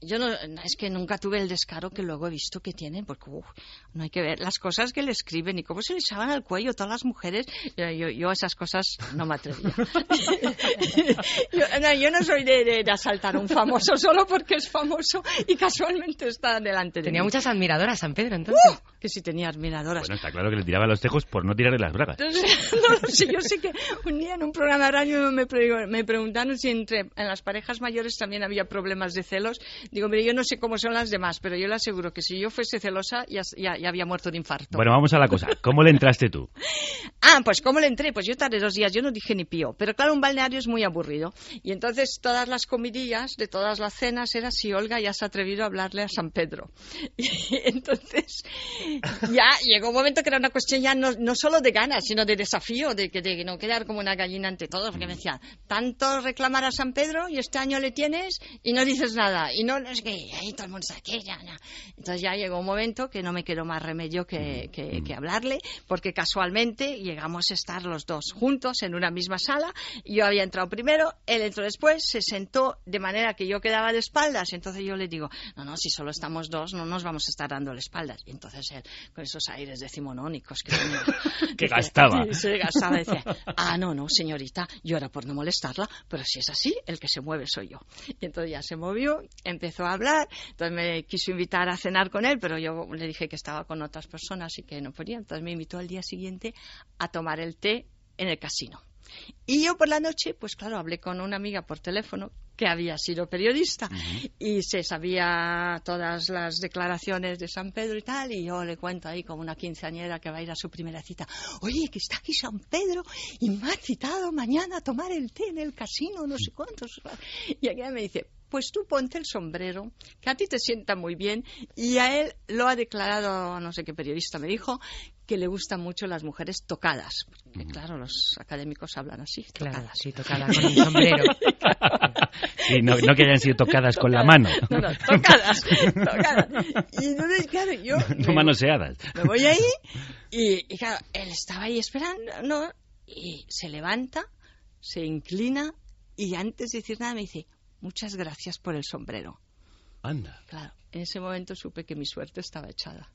yo no, es que nunca tuve el descaro que luego he visto que tienen, porque uf, no hay que ver las cosas que le escriben y cómo se le echaban al cuello todas las mujeres. Yo, yo, yo a esas cosas no me atrevía. yo, no, yo no soy de, de- de asaltar a un famoso solo porque es famoso y casualmente está delante de Tenía mí. muchas admiradoras San Pedro, entonces. ¡Uh! que si tenía admiradoras. Bueno, está claro que le tiraba los tejos por no tirarle las bragas. Entonces, no lo sé, yo sé que un día en un programa de radio me, pre- me preguntaron si entre en las parejas mayores también había problemas de celos celos. Digo, mire, yo no sé cómo son las demás, pero yo le aseguro que si yo fuese celosa ya, ya, ya había muerto de infarto. Bueno, vamos a la cosa. ¿Cómo le entraste tú? Ah, pues ¿cómo le entré? Pues yo tardé dos días, yo no dije ni pío. Pero claro, un balneario es muy aburrido. Y entonces todas las comidillas de todas las cenas era si Olga ya se ha atrevido a hablarle a San Pedro. Y entonces ya llegó un momento que era una cuestión ya no, no solo de ganas, sino de desafío, de, que- de no quedar como una gallina ante todos. Porque me decían, tanto reclamar a San Pedro y este año le tienes y no dices nada. Y no, no es que ahí todo el mundo que ya, no. Entonces ya llegó un momento que no me quedó más remedio que, que- que hablarle, porque casualmente llegamos a estar los dos juntos en una misma sala. Yo había entrado primero, él entró después, se sentó de manera que yo quedaba de espaldas. Entonces yo le digo, no, no, si solo estamos dos, no nos vamos a estar dando espaldas. Y entonces él, con esos aires decimonónicos que tenía, Que decía- gastaba. Se gastaba, decía, ah, no, no, señorita, yo era por no molestarla, pero si es así, el que se mueve soy yo. Y entonces ya se movió, empezó a hablar, entonces me quiso invitar a cenar con él, pero yo le dije que estaba con otras personas y que no podía. Entonces me invitó al día siguiente a tomar el té en el casino. Y yo por la noche, pues claro, hablé con una amiga por teléfono que había sido periodista y se sabía todas las declaraciones de San Pedro y tal, y yo le cuento ahí como una quinceañera que va a ir a su primera cita, oye, que está aquí San Pedro y me ha citado mañana a tomar el té en el casino, no sé cuántos. Y aquella me dice, pues tú ponte el sombrero, que a ti te sienta muy bien, y a él lo ha declarado, no sé qué periodista me dijo, que le gustan mucho las mujeres tocadas. Porque, claro, los académicos hablan así, Claro, tocadas. sí, tocada con un sombrero. Sí, no, no que hayan sido tocadas con la mano. No, no, tocadas, tocadas. Y entonces, claro, yo No me, manoseadas. me voy ahí y, y, claro, él estaba ahí esperando, ¿no? Y se levanta, se inclina y antes de decir nada me dice, muchas gracias por el sombrero. Anda. Claro, en ese momento supe que mi suerte estaba echada.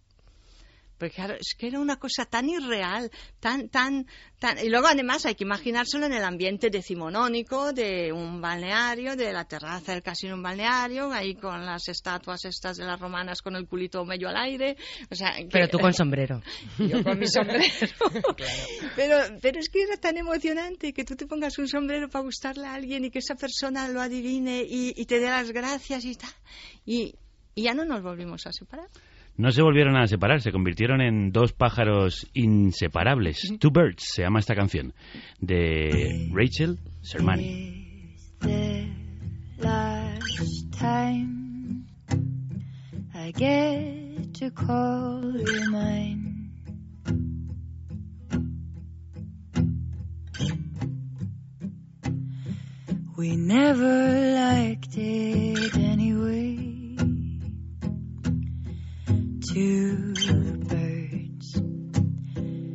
Porque claro, es que era una cosa tan irreal, tan, tan, tan... Y luego además hay que imaginárselo en el ambiente decimonónico de un balneario, de la terraza del casino un balneario, ahí con las estatuas estas de las romanas con el culito medio al aire. O sea, que- Pero tú con sombrero. yo con mi sombrero. pero, pero es que era tan emocionante que tú te pongas un sombrero para gustarle a alguien y que esa persona lo adivine y, y te dé las gracias y tal. Y, y ya no nos volvimos a separar. No se volvieron a separar, se convirtieron en dos pájaros inseparables. Two Birds se llama esta canción, de Rachel Sermani. We never liked it anyway. Two birds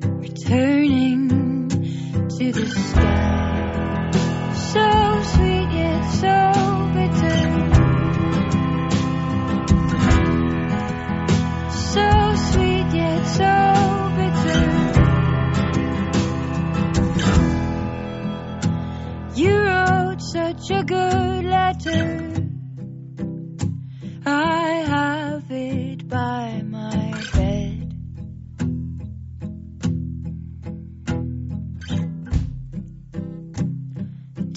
returning to the sky. So sweet yet so bitter. So sweet yet so bitter. You wrote such a good letter. I have it by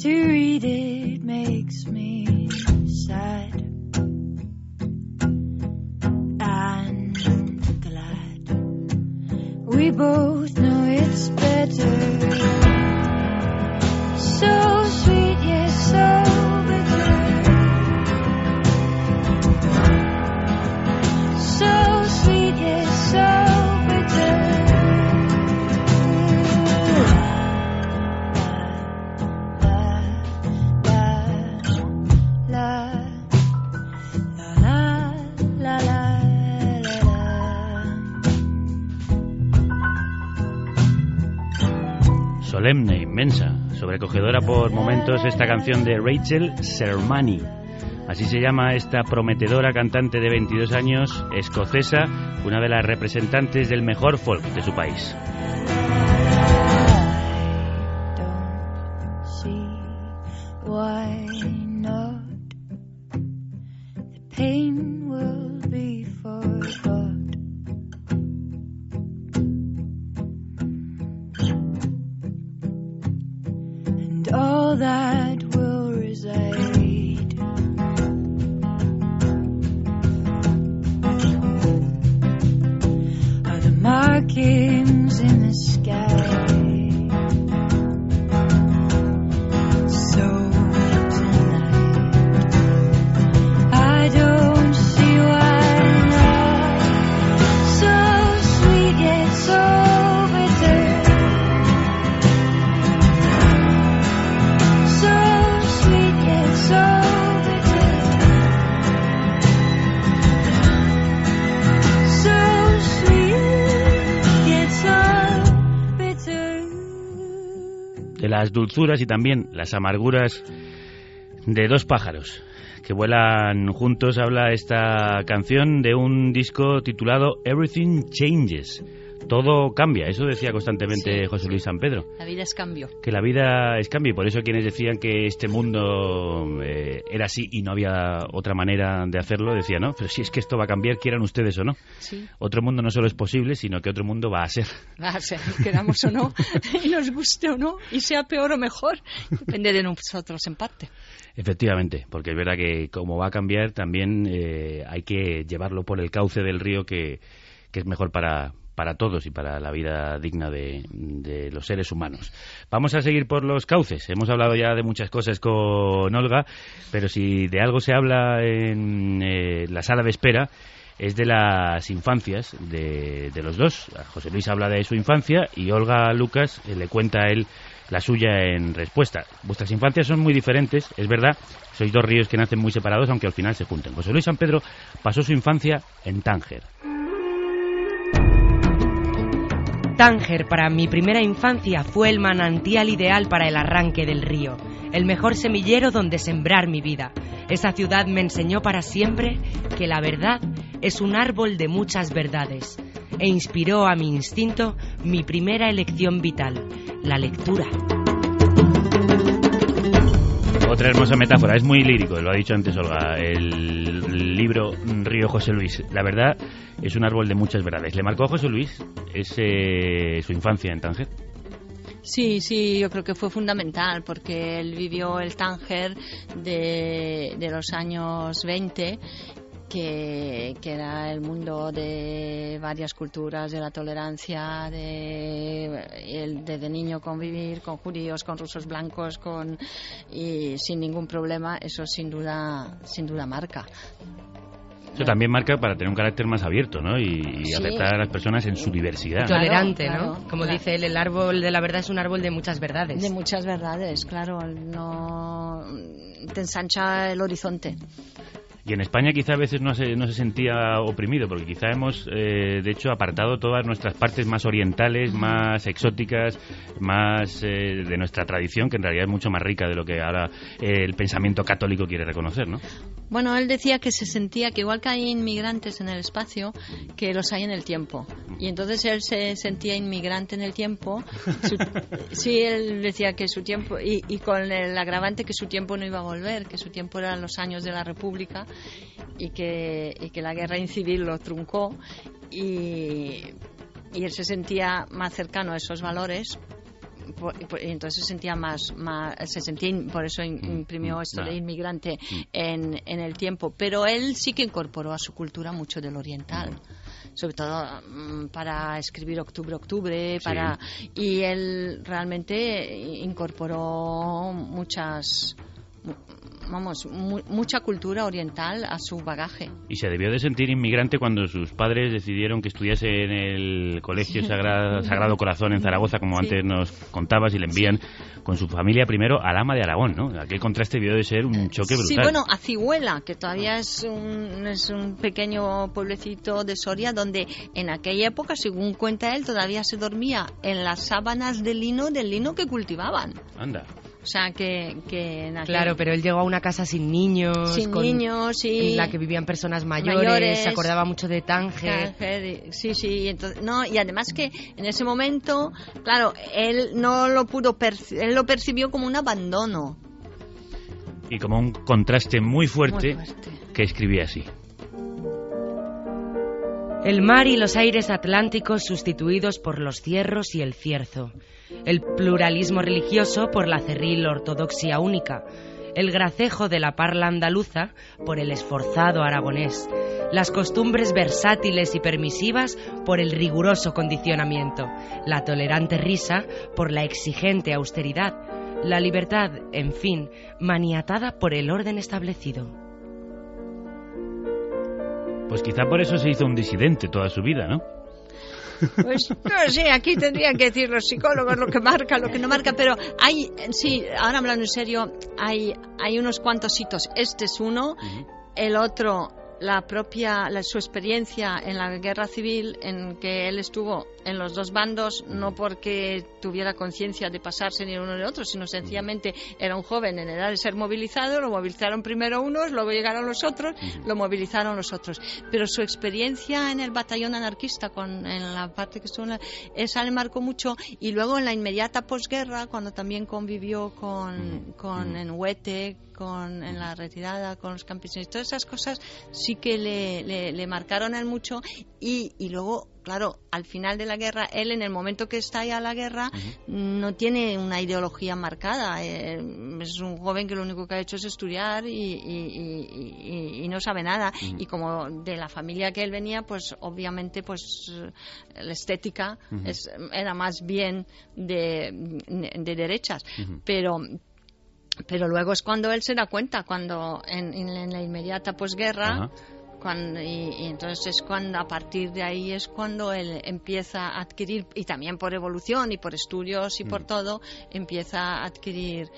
To read it makes me sad and glad. We both know it's better. So sweet, yes, so Solemne, inmensa, sobrecogedora por momentos esta canción de Rachel Sermani. Así se llama esta prometedora cantante de 22 años, escocesa, una de las representantes del mejor folk de su país. Y también las amarguras de dos pájaros que vuelan juntos. Habla esta canción de un disco titulado Everything Changes. Todo cambia, eso decía constantemente Sí, José Luis San Pedro. La vida es cambio. Que la vida es cambio y por eso quienes decían que este mundo eh, era así y no había otra manera de hacerlo, decían, no, pero si es que esto va a cambiar, quieran ustedes o no. Sí. Otro mundo no solo es posible, sino que otro mundo va a ser. Va a ser, queramos o no, y nos guste o no, y sea peor o mejor, depende de nosotros en parte. Efectivamente, porque es verdad que como va a cambiar, también eh, hay que llevarlo por el cauce del río que, que es mejor para, para todos y para la vida digna de, los seres humanos. Vamos a seguir por los cauces. Hemos hablado ya de muchas cosas con Olga, pero si de algo se habla en eh, la sala de espera es de las infancias de, de los dos. José Luis habla de su infancia y Olga Lucas eh, le cuenta a él la suya en respuesta. Vuestras infancias son muy diferentes, es verdad. Sois dos ríos que nacen muy separados, aunque al final se junten. José Luis San Pedro pasó su infancia en Tánger. Tánger para mi primera infancia fue el manantial ideal para el arranque del río, el mejor semillero donde sembrar mi vida. Esa ciudad me enseñó para siempre que la verdad es un árbol de muchas verdades e inspiró a mi instinto mi primera elección vital, la lectura. Otra hermosa metáfora, es muy lírico, lo ha dicho antes Olga, el libro Río José Luis. La verdad es un árbol de muchas verdades. ¿Le marcó a José Luis ese, su infancia en Tánger? Sí, sí, yo creo que fue fundamental porque él vivió el Tánger de, los años 20 que, era el mundo de varias culturas, de la tolerancia, de, el, de, de niño convivir con judíos, con rusos blancos, con, y sin ningún problema, eso sin duda, sin duda marca. Eso también marca para tener un carácter más abierto, ¿no? Y, y Sí. aceptar a las personas en su diversidad. Claro, Tolerante, claro, ¿no? Como claro. dice él, el árbol de la verdad es un árbol de muchas verdades. De muchas verdades, claro, no te ensancha el horizonte. Y en España quizá a veces no se, no se sentía oprimido, porque quizá hemos, eh, de hecho, apartado todas nuestras partes más orientales, más exóticas, más eh, de nuestra tradición, que en realidad es mucho más rica de lo que ahora eh, el pensamiento católico quiere reconocer, ¿no? Bueno, él decía que se sentía que igual que hay inmigrantes en el espacio, que los hay en el tiempo. Y entonces él se sentía inmigrante en el tiempo. Su- sí, él decía que su tiempo, y, y con el agravante que su tiempo no iba a volver, que su tiempo eran los años de la República y que, y que la guerra civil lo truncó. Y, y él se sentía más cercano a esos valores entonces se sentía más, más se sentía por eso in- imprimió esto Nada. de inmigrante en, en el tiempo. Pero él sí que incorporó a su cultura mucho del oriental sobre todo mm, para escribir octubre octubre para y él realmente incorporó muchas mu- vamos mu- mucha cultura oriental a su bagaje Y se debió de sentir inmigrante cuando sus padres decidieron que estudiase en el Colegio Sagra- Sagrado Corazón en Zaragoza, como Sí. antes nos contabas, y le envían con su familia primero al Ama de Aragón, ¿no? Aquel contraste debió de ser un choque brutal. Sí, bueno, a Cihuela, que todavía es un, es un pequeño pueblecito de Soria, donde en aquella época, según cuenta él, todavía se dormía en las sábanas de lino del lino que cultivaban. Anda. O sea, que, que en aquel- Claro, pero él llegó a una casa sin niños, sin con- niños y... en la que vivían personas mayores, Mayores. se acordaba mucho de Tánger. Sí, sí, y entonces, no, y además que en ese momento, claro, él no lo pudo, perci- él lo percibió como un abandono. Y como un contraste muy fuerte, Muy fuerte. que escribía así. El mar y los aires atlánticos sustituidos por los cierros y el cierzo. El pluralismo religioso por la cerril ortodoxia única. El gracejo de la parla andaluza por el esforzado aragonés. Las costumbres versátiles y permisivas por el riguroso condicionamiento. La tolerante risa por la exigente austeridad. La libertad, en fin, maniatada por el orden establecido. Pues quizá por eso se hizo un disidente toda su vida, ¿no? Pues no sé, aquí tendrían que decir los psicólogos lo que marca, lo que no marca, pero hay, sí, ahora hablando en serio, hay, hay unos cuantos hitos. Este es uno, el otro la propia la- su experiencia en la guerra civil en que él estuvo en los dos bandos no porque tuviera conciencia de pasarse ni uno ni otro sino sencillamente era un joven en edad de ser movilizado lo movilizaron primero unos luego llegaron los otros lo movilizaron los otros. Pero su experiencia en el batallón anarquista con en la parte que estuvo en la- esa le marcó mucho y luego en la inmediata posguerra cuando también convivió con, con en Huete con en la retirada con los campesinos todas esas cosas sí que le, le, le marcaron a él mucho y, y luego claro al final de la guerra él en el momento que está ya la guerra no tiene una ideología marcada. Eh, es un joven que lo único que ha hecho es estudiar y, y- y- y- y no sabe nada. Y como de la familia que él venía pues obviamente pues la estética es- era más bien de, de derechas. Pero pero luego es cuando él se da cuenta, cuando en, la inmediata posguerra, cuando, y, y entonces es cuando a partir de ahí es cuando él empieza a adquirir, y también por evolución y por estudios y por todo, empieza a adquirir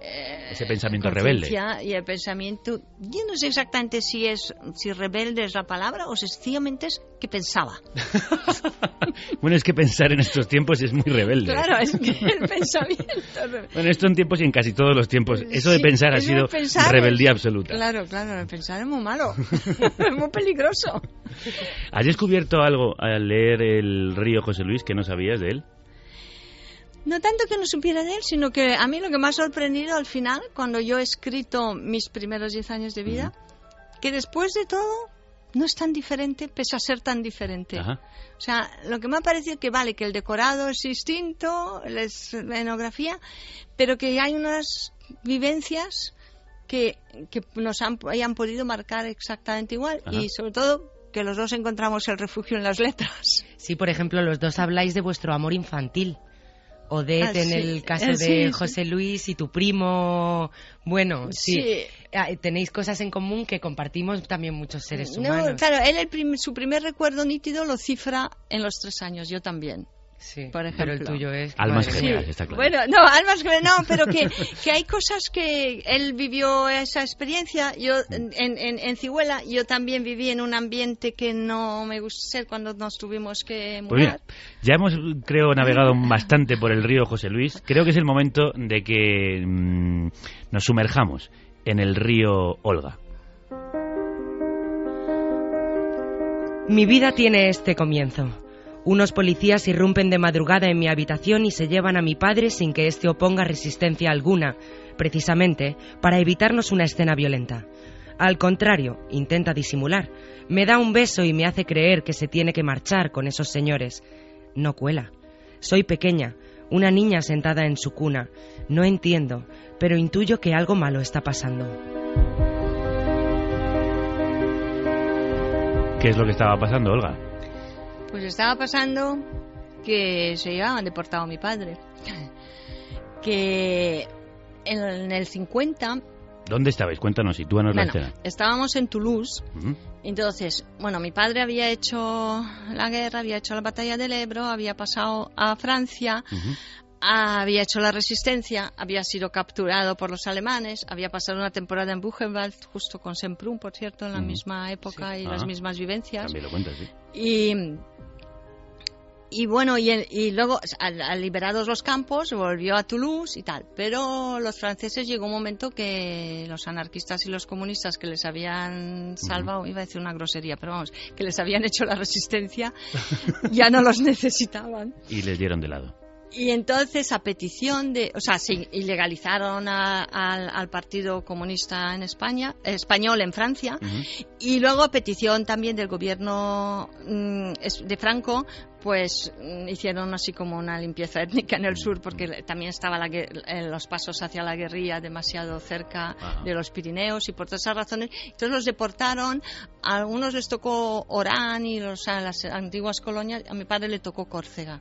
eh, Ese pensamiento rebelde. Y el pensamiento, yo no sé exactamente si es si rebelde es la palabra o sencillamente es que pensaba. Bueno, es que pensar en estos tiempos es muy rebelde. Claro, es que el pensamiento. Bueno, en estos tiempos y en casi todos los tiempos, eso de pensar ha eso sido pensar rebeldía es- absoluta. Claro, claro, el pensar es muy malo, es muy peligroso. ¿Has descubierto algo al leer El río José Luis que no sabías de él? No tanto que no supiera de él, sino que a mí lo que me ha sorprendido al final, cuando yo he escrito mis primeros 10 años de vida, que después de todo no es tan diferente, pese a ser tan diferente. Ajá. O sea, lo que me ha parecido que vale, que el decorado es distinto, la escenografía, pero que hay unas vivencias que, que nos han, hayan podido marcar exactamente igual Ajá. y sobre todo que los dos encontramos el refugio en las letras. Sí, por ejemplo, los dos habláis de vuestro amor infantil. Odette Ah, en el caso Eh, de sí. José Luis y tu primo. Bueno, sí. Sí. Ah, Tenéis cosas en común que compartimos también muchos seres No, humanos. claro, él el prim- su primer recuerdo nítido lo cifra en los tres años, yo también. Sí, por pero el ejemplo. tuyo es. Almas gemelas, está claro. Bueno, no, almas que no, pero que, que hay cosas que él vivió esa experiencia. Yo en, en, en Cihuela, yo también viví en un ambiente que no me gusta ser cuando nos tuvimos que Pues mira, mudar. ya hemos, creo, navegado bastante por el río José Luis. Creo que es el momento de que mm, nos sumerjamos en el río Olga. Mi vida tiene este comienzo. Unos policías irrumpen de madrugada en mi habitación y se llevan a mi padre sin que éste oponga resistencia alguna, precisamente para evitarnos una escena violenta. Al contrario, intenta disimular. Me da un beso y me hace creer que se tiene que marchar con esos señores. No cuela. Soy pequeña, una niña sentada en su cuna. No entiendo, pero intuyo que algo malo está pasando. ¿Qué es lo que estaba pasando, Olga? Pues estaba pasando que se llevaban deportado a mi padre. Que en, en el 50 ¿Dónde estabais? Cuéntanos, sitúanos la Bueno, escena. estábamos en Toulouse. Entonces, bueno, mi padre había hecho la guerra, había hecho la batalla del Ebro, había pasado a Francia, había hecho la resistencia, había sido capturado por los alemanes, había pasado una temporada en Buchenwald, justo con Semprún, por cierto, en la misma época y las mismas vivencias. También lo cuentas, sí. Y, y bueno, y, el- y luego, al, al liberados los campos, volvió a Toulouse y tal. Pero los franceses llegó un momento que los anarquistas y los comunistas que les habían salvado, iba a decir una grosería, pero vamos, que les habían hecho la resistencia, ya no los necesitaban. Y les dieron de lado. Y entonces, a petición de. O sea, se ilegalizaron a- al, al Partido Comunista en España, español en Francia, y luego a petición también del gobierno mm, de Franco, pues mm, hicieron así como una limpieza étnica en el sur, porque le- también estaban los pasos hacia la guerrilla demasiado cerca Ajá. de los Pirineos y por todas esas razones. Entonces los deportaron, a algunos les tocó Orán y los, a las antiguas colonias, a mi padre le tocó Córcega.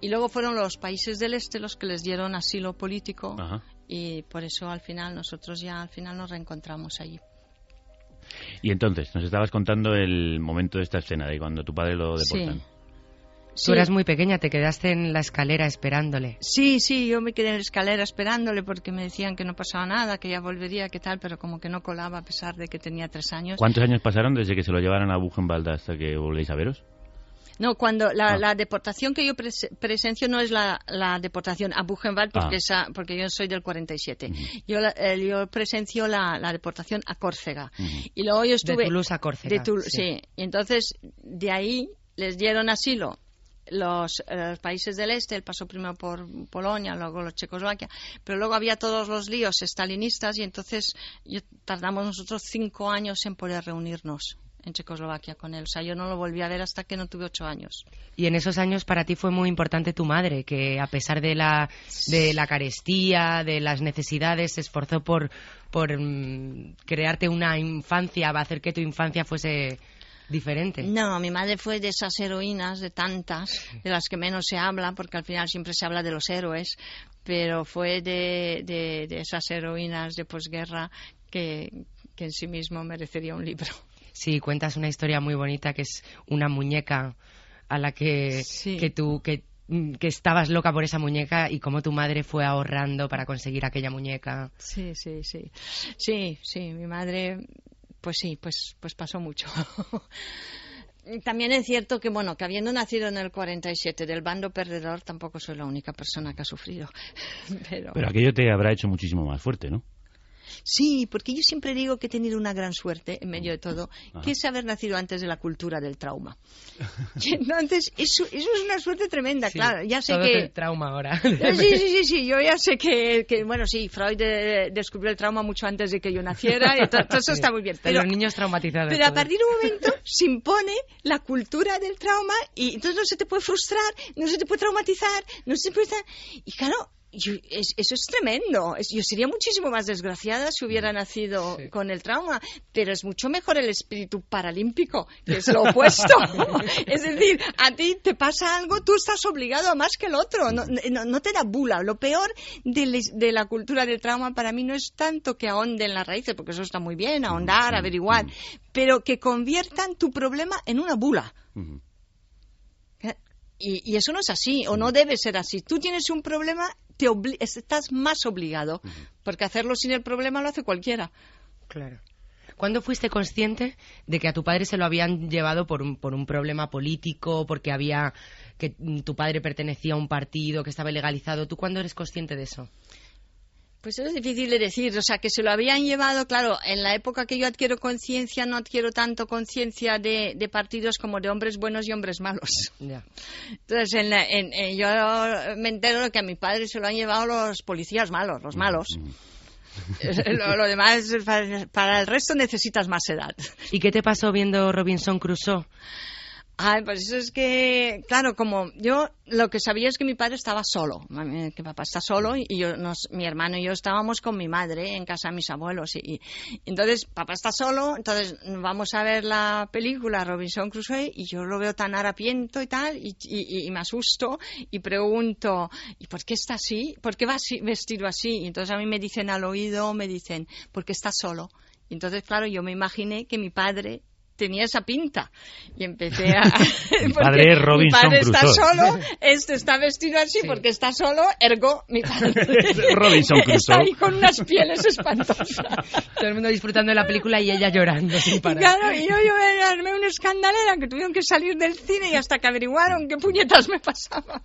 Y luego fueron los países del este los que les dieron asilo político Ajá. y por eso al final nosotros ya al final nos reencontramos allí. Y entonces, nos estabas contando el momento de esta escena, de cuando tu padre lo deportan. Tú eras muy pequeña, te quedaste en la escalera esperándole. Sí, sí, yo me quedé en la escalera esperándole porque me decían que no pasaba nada, que ya volvería, que tal, pero como que no colaba a pesar de que tenía tres años. ¿Cuántos años pasaron desde que se lo llevaron a Buchenwald hasta que volvéis a veros? No, cuando la, Ah. la deportación que yo pres- presencio no es la, la deportación a Buchenwald porque, Ah. esa, porque yo soy del 47. yo, la- eh, yo presencio la, la deportación a Córcega. Y luego yo estuve... Toulouse a Córcega, de Tul- sí. sí. Y entonces, de ahí les dieron asilo los, eh, los países del este, él pasó primero por Polonia, luego los Checoslovaquia, pero luego había todos los líos estalinistas y entonces yo- tardamos nosotros cinco años en poder reunirnos en Checoslovaquia con él. O sea, yo no lo volví a ver hasta que no tuve ocho años. Y en esos años para ti fue muy importante tu madre, que a pesar de la, de la carestía, de las necesidades, se esforzó por, por mm, crearte una infancia, va a hacer que tu infancia fuese diferente. No, mi madre fue de esas heroínas, de tantas, de las que menos se habla, porque al final siempre se habla de los héroes, pero fue de, de- de esas heroínas de posguerra que, que en sí mismo merecería un libro. Sí, cuentas una historia muy bonita que es una muñeca a la que, Sí. que tú que, que estabas loca por esa muñeca y cómo tu madre fue ahorrando para conseguir aquella muñeca. Sí, sí, sí. Sí, sí, mi madre, pues sí, pues, pues pasó mucho. También es cierto que, bueno, que habiendo nacido en el 47 del bando perdedor, tampoco soy la única persona que ha sufrido. Pero, Pero aquello te habrá hecho muchísimo más fuerte, ¿no? Sí, porque yo siempre digo que he tenido una gran suerte en medio de todo, Ajá. que es haber nacido antes de la cultura del trauma. Y entonces, eso, eso es una suerte tremenda, Sí, claro. Ya sé todo que... el trauma ahora. Sí, sí, sí, sí, yo ya sé que, que, bueno, sí, Freud eh, descubrió el trauma mucho antes de que yo naciera y to- todo, eso está muy bien. Pero, los niños traumatizados. pero a partir de un momento se impone la cultura del trauma y entonces no se te puede frustrar, no se te puede traumatizar, no se te puede... Y claro, yo- es- eso es tremendo. Es- yo sería muchísimo más desgraciada si hubiera nacido Sí. con el trauma, pero es mucho mejor el espíritu paralímpico, que es lo opuesto. es decir, a ti te pasa algo, tú estás obligado a más que el otro, no, no- no te da bula. Lo peor de, la cultura del trauma para mí no es tanto que ahonden las raíces, porque eso está muy bien, ahondar, averiguar, pero que conviertan tu problema en una bula. Y, y eso no es así, o no debe ser así. Tú tienes un problema, te obli- estás más obligado, porque hacerlo sin el problema lo hace cualquiera. Claro. ¿Cuándo fuiste consciente de que a tu padre se lo habían llevado por un, por un problema político, porque había que tu padre pertenecía a un partido que estaba legalizado? ¿Tú cuándo eres consciente de eso? Pues es difícil de decir, o sea, que se lo habían llevado, claro, en la época que yo adquiero conciencia, no adquiero tanto conciencia de, de partidos como de hombres buenos y hombres malos. Entonces, en la- en- en- yo me entero de que a mi padre se lo han llevado los policías malos, los malos. lo, lo demás, para, para el resto necesitas más edad. ¿Y qué te pasó viendo Robinson Crusoe? Ay, pues eso es que, claro, como yo lo que sabía es que mi padre estaba solo, que papá está solo y yo, nos, mi hermano y yo estábamos con mi madre en casa de mis abuelos y, entonces papá está solo, entonces vamos a ver la película Robinson Crusoe y yo lo veo tan harapiento y tal y, y- y me asusto y pregunto, ¿y por qué está así? ¿Por qué va así- vestido así? Y entonces a mí me dicen al oído, me dicen, porque está solo. Entonces, claro, yo me imaginé que mi padre tenía esa pinta y empecé a Mi padre es Robinson mi padre está Crusoe. solo este está vestido así porque está solo ergo mi padre Robinson Crusoe. está ahí con unas pieles espantosas Todo el mundo disfrutando de la película y ella llorando sin parar. claro y yo, yo me armé una escandalera que tuvieron que salir del cine y hasta que averiguaron qué puñetas me pasaba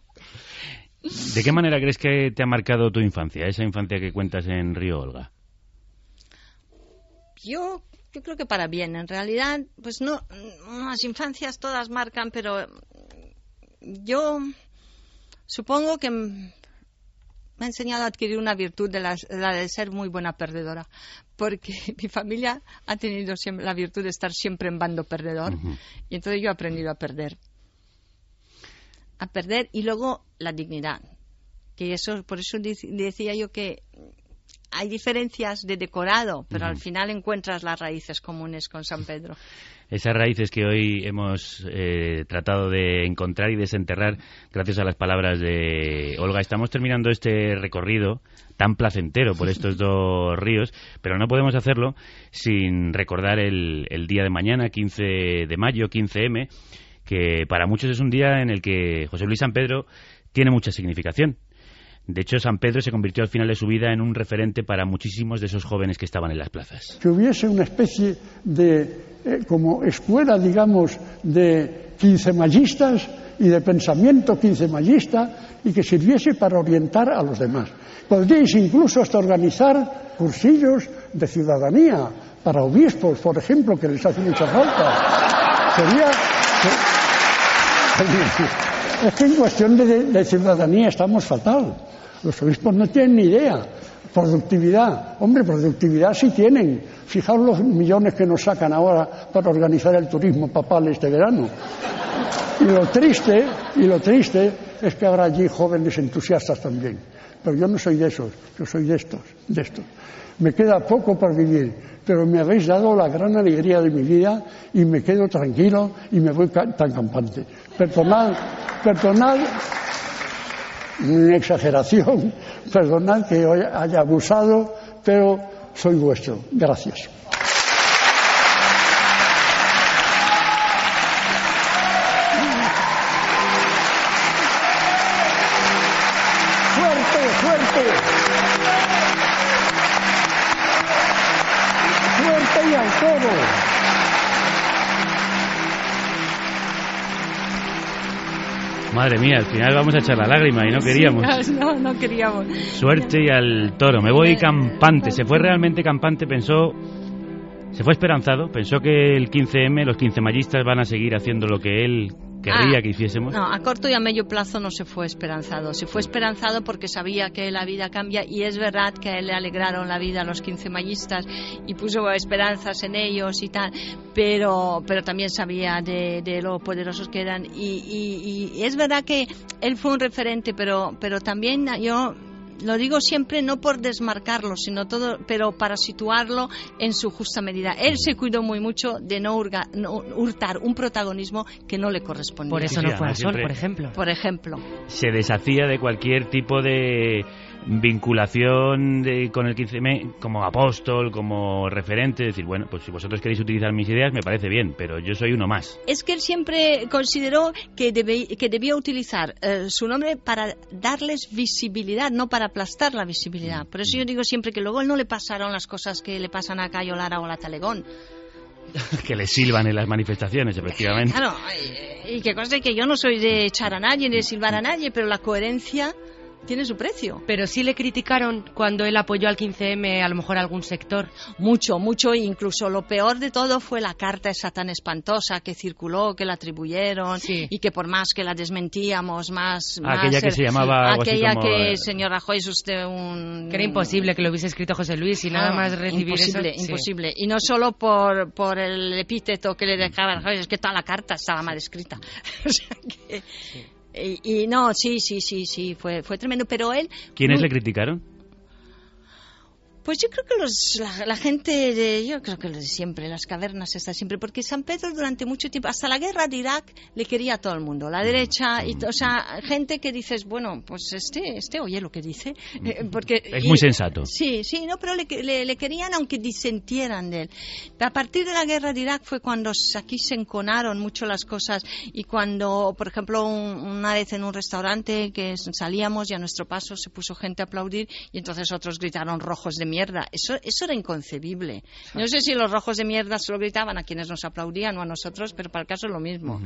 ¿De qué manera crees que te ha marcado tu infancia, esa infancia que cuentas en Río Olga? yo yo creo que para bien. En realidad pues no las infancias todas marcan pero yo supongo que me ha enseñado a adquirir una virtud de la, la de ser muy buena perdedora porque mi familia ha tenido siempre la virtud de estar siempre en bando perdedor y entonces yo he aprendido a perder. A perder y luego la dignidad que eso por eso decía yo que hay diferencias de decorado, pero al final encuentras las raíces comunes con San Pedro. Esas raíces que hoy hemos eh, tratado de encontrar y desenterrar gracias a las palabras de Olga. Estamos terminando este recorrido tan placentero por estos dos ríos, pero no podemos hacerlo sin recordar el, el día de mañana, 15 de mayo, 15M, que que para muchos es un día en el que José Luis San Pedro tiene mucha significación. De hecho, San Pedro se convirtió al final de su vida en un referente para muchísimos de esos jóvenes que estaban en las plazas. Que hubiese una especie de, eh, como escuela, digamos, de quincemallistas y de pensamiento quincemayista y que sirviese para orientar a los demás. Podríais incluso hasta organizar cursillos de ciudadanía para obispos, por ejemplo, que les hace mucha falta. Sería. Es que en cuestión de, de ciudadanía estamos fatal. Los obispos no tienen ni idea. Productividad. Hombre, productividad sí tienen. Fijaos los millones que nos sacan ahora para organizar el turismo papal este verano. Y lo triste, y lo triste es que habrá allí jóvenes entusiastas también. Pero yo no soy de esos, yo soy de estos, de estos. Me queda poco por vivir, pero me habéis dado la gran alegría de mi vida y me quedo tranquilo y me voy tan campante. Perdonad, perdonad mi exageración, perdonad que haya abusado, pero soy vuestro. Gracias. Madre mía, al final vamos a echar la lágrima y no queríamos. No, no queríamos. Suerte y al toro. Me voy campante. Se fue realmente campante, pensó. Se fue esperanzado, pensó que el 15M, los 15 mallistas van a seguir haciendo lo que él querría Ah, que hiciésemos. No, a corto y a medio plazo no se fue esperanzado. Se fue esperanzado porque sabía que la vida cambia y es verdad que a él le alegraron la vida a los 15 mallistas y puso esperanzas en ellos y tal, pero, pero también sabía de, de lo poderosos que eran y, y- y es verdad que él fue un referente, pero, pero también yo lo digo siempre no por desmarcarlo, sino todo, pero para situarlo en su justa medida. Él se cuidó muy mucho de no, hurga- no hurtar un protagonismo que no le correspondía. Por eso Sí, no fue al además sol, por ejemplo. Por ejemplo. Se deshacía de cualquier tipo de vinculación de- con el 15M como apóstol, como referente. Decir, bueno, pues si vosotros queréis utilizar mis ideas, me parece bien, pero yo soy uno más. Es que él siempre consideró que, debe- que debía utilizar eh, su nombre para darles visibilidad, no para aplastar la visibilidad. Por eso yo digo siempre que luego él no le pasaron las cosas que le pasan a Cayo Lara o a la Talegón. que le silban en las manifestaciones, efectivamente. Claro, y, y que cosa que yo no soy de echar a nadie ni de silbar a nadie, pero la coherencia tiene su precio. Pero sí le criticaron cuando él apoyó al 15M, a lo mejor a algún sector. Mucho, mucho, e incluso lo peor de todo fue la carta esa tan espantosa que circuló, que la atribuyeron Sí. y que por más que la desmentíamos, más... Ah, aquella más, que se llamaba Aquella como, que, eh, señor Rajoy, es usted un... Que era imposible que lo hubiese escrito José Luis y nada Claro, más recibir imposible, eso. sí. imposible. Y no solo por, por el epíteto que le dejaba Rajoy, es que toda la carta estaba mal escrita. O sea que- y, y no, sí, sí, sí, sí, fue, fue tremendo. Pero él... ¿Quiénes muy- le criticaron? Pues yo creo que los, la, la gente, de, yo creo que los de siempre, las cavernas está siempre, porque San Pedro durante mucho tiempo, hasta la guerra de Irak, le quería a todo el mundo, la derecha, y, o sea, gente que dices, bueno, pues este, este oye lo que dice, eh, porque... Es y- muy sensato. Sí, sí, no, pero le, le- le querían aunque disentieran de él. A partir de la guerra de Irak fue cuando aquí se enconaron mucho las cosas y cuando, por ejemplo, un- una vez en un restaurante que salíamos y a nuestro paso se puso gente a aplaudir y entonces otros gritaron rojos de mierda. Eso, eso era inconcebible. No sé si los rojos de mierda solo gritaban a quienes nos aplaudían o a nosotros, pero para el caso es lo mismo.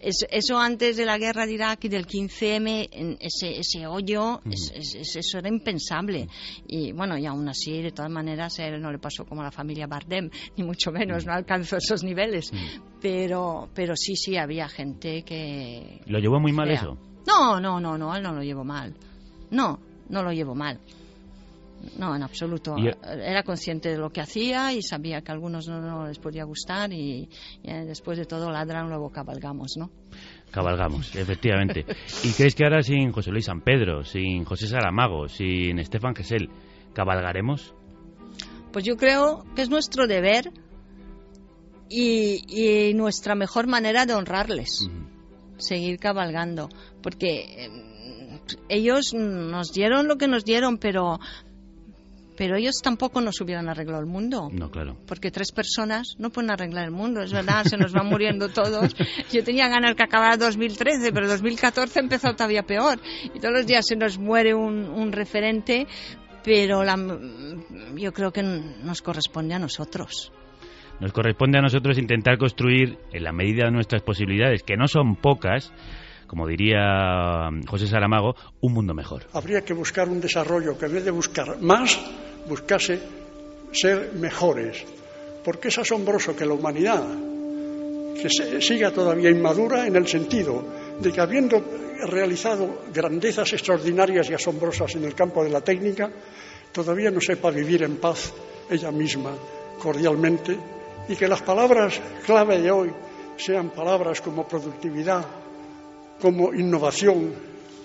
Es- eso antes de la guerra de Irak y del 15M, en ese, ese hoyo, es- es- es- eso era impensable. Y bueno, y aún así, de todas maneras, a él no le pasó como a la familia Bardem, ni mucho menos, no alcanzó esos niveles. Pero, pero sí, sí, había gente que... ¿Lo llevó muy mal fea. eso? No, no, no, no, él no lo llevó mal. No, no lo llevó mal. No, en absoluto. Y- Era consciente de lo que hacía y sabía que a algunos no, no les podía gustar y, y, eh, después de todo ladran, luego cabalgamos, ¿no? Cabalgamos, efectivamente. ¿Y crees que ahora sin José Luis San Pedro, sin José Saramago, sin Estefan Gesell, cabalgaremos? Pues yo creo que es nuestro deber y, y nuestra mejor manera de honrarles, seguir cabalgando, porque eh, ellos nos dieron lo que nos dieron, pero Pero ellos tampoco nos hubieran arreglado el mundo. No, claro. Porque tres personas no pueden arreglar el mundo, es verdad, se nos van muriendo todos. Yo tenía ganas que acabara 2013, pero 2014 empezó todavía peor. Y todos los días se nos muere un, un referente, pero la, yo creo que nos corresponde a nosotros. Nos corresponde a nosotros intentar construir, en la medida de nuestras posibilidades, que no son pocas, como diría José Saramago, un mundo mejor. Habría que buscar un desarrollo que en vez de buscar más, buscase ser mejores. Porque es asombroso que la humanidad, que siga todavía inmadura en el sentido de que habiendo realizado grandezas extraordinarias y asombrosas en el campo de la técnica, todavía no sepa vivir en paz ella misma, cordialmente, y que las palabras clave de hoy sean palabras como productividad, como innovación,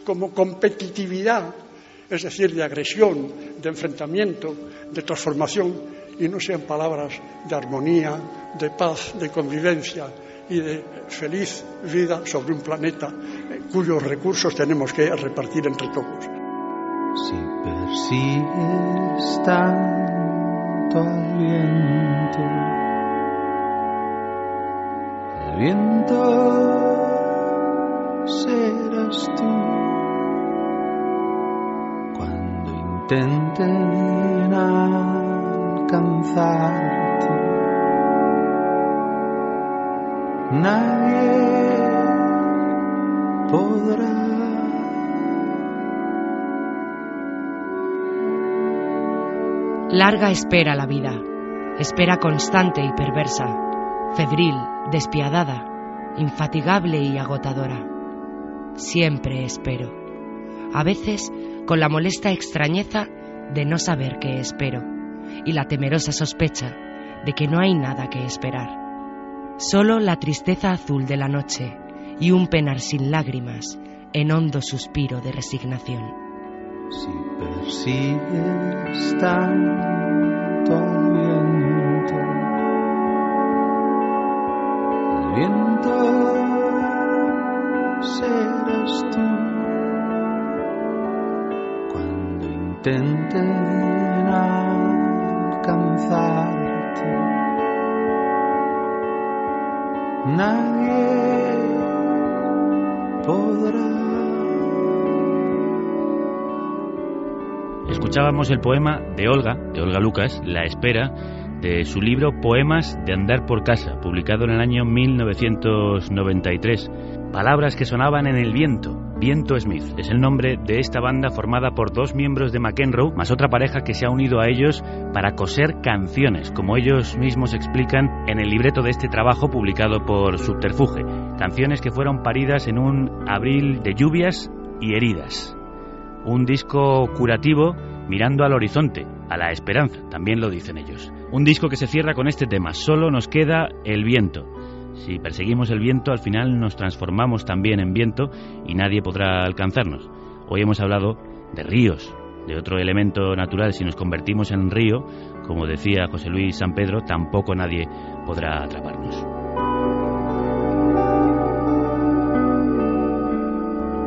como competitividad, es decir, de agresión, de enfrentamiento, de transformación, y no sean palabras de armonía, de paz, de convivencia y de feliz vida sobre un planeta eh, cuyos recursos tenemos que repartir entre todos. Si persigues tanto al viento, el viento serás tú. Cuando intenten alcanzarte, nadie podrá. Larga espera la vida, espera constante y perversa, febril, despiadada, infatigable y agotadora. Siempre espero, a veces con la molesta extrañeza de no saber qué espero y la temerosa sospecha de que no hay nada que esperar. Solo la tristeza azul de la noche y un penar sin lágrimas en hondo suspiro de resignación. Si persigues tanto viento, viento serás tú. Cuando intenten alcanzarte, nadie podrá. Escuchábamos el poema de Olga, de Olga Lucas, La Espera, de su libro Poemas de Andar por Casa, publicado en el año 1993. Palabras que sonaban en el viento. Viento Smith es el nombre de esta banda formada por dos miembros de McEnroe, más otra pareja que se ha unido a ellos para coser canciones, como ellos mismos explican en el libreto de este trabajo publicado por Subterfuge. Canciones que fueron paridas en un abril de lluvias y heridas. Un disco curativo mirando al horizonte, a la esperanza, también lo dicen ellos. Un disco que se cierra con este tema, solo nos queda el viento. Si perseguimos el viento, al final nos transformamos también en viento y nadie podrá alcanzarnos. Hoy hemos hablado de ríos, de otro elemento natural. Si nos convertimos en río, como decía José Luis San Pedro, tampoco nadie podrá atraparnos.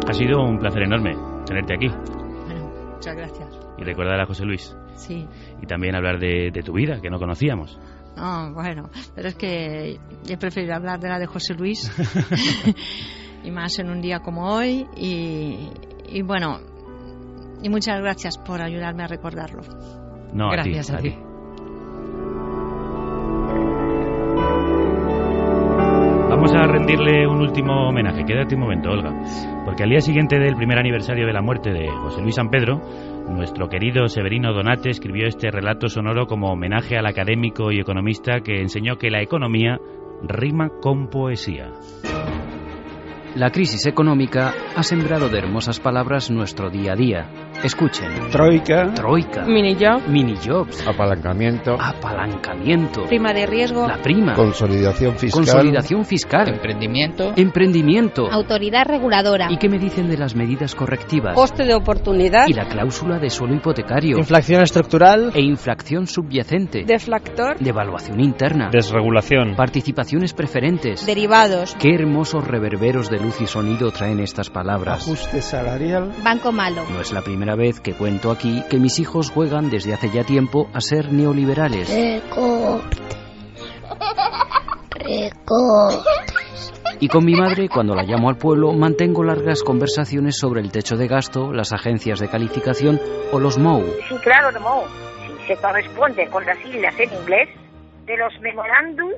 Ha sido un placer enorme tenerte aquí Bueno, muchas gracias. y recordar a José Luis Sí. y también hablar de, de tu vida, que no conocíamos. No, bueno, pero es que yo prefiero hablar de la de José Luis y más en un día como hoy y, y bueno, y muchas gracias por ayudarme a recordarlo. No, Gracias a a ti. ti. Vamos a rendirle un último homenaje. Quédate un momento, Olga. Porque al día siguiente del primer aniversario de la muerte de José Luis San Pedro, nuestro querido Severino Donate escribió este relato sonoro como homenaje al académico y economista que enseñó que la economía rima con poesía. La crisis económica ha sembrado de hermosas palabras nuestro día a día. Escuchen. Troika. Troika. Mini job. Mini jobs. Apalancamiento. Apalancamiento. Prima de riesgo. La prima. Consolidación fiscal. Consolidación fiscal. Emprendimiento. Emprendimiento. Autoridad reguladora. ¿Y qué me dicen de las medidas correctivas? Coste de oportunidad. Y la cláusula de suelo hipotecario. Inflación estructural. E inflación subyacente. Deflactor. Devaluación interna. Desregulación. Participaciones preferentes. Derivados. Qué hermosos reverberos del luz y sonido traen estas palabras. Ajuste salarial. Banco malo. No es la primera vez que cuento aquí que mis hijos juegan desde hace ya tiempo a ser neoliberales. Recortes. Recortes. Y con mi madre, cuando la llamo al pueblo, mantengo largas conversaciones sobre el techo de gasto, las agencias de calificación o los MOU. Sí, claro, no. Si se corresponde con las siglas en inglés de los memorándum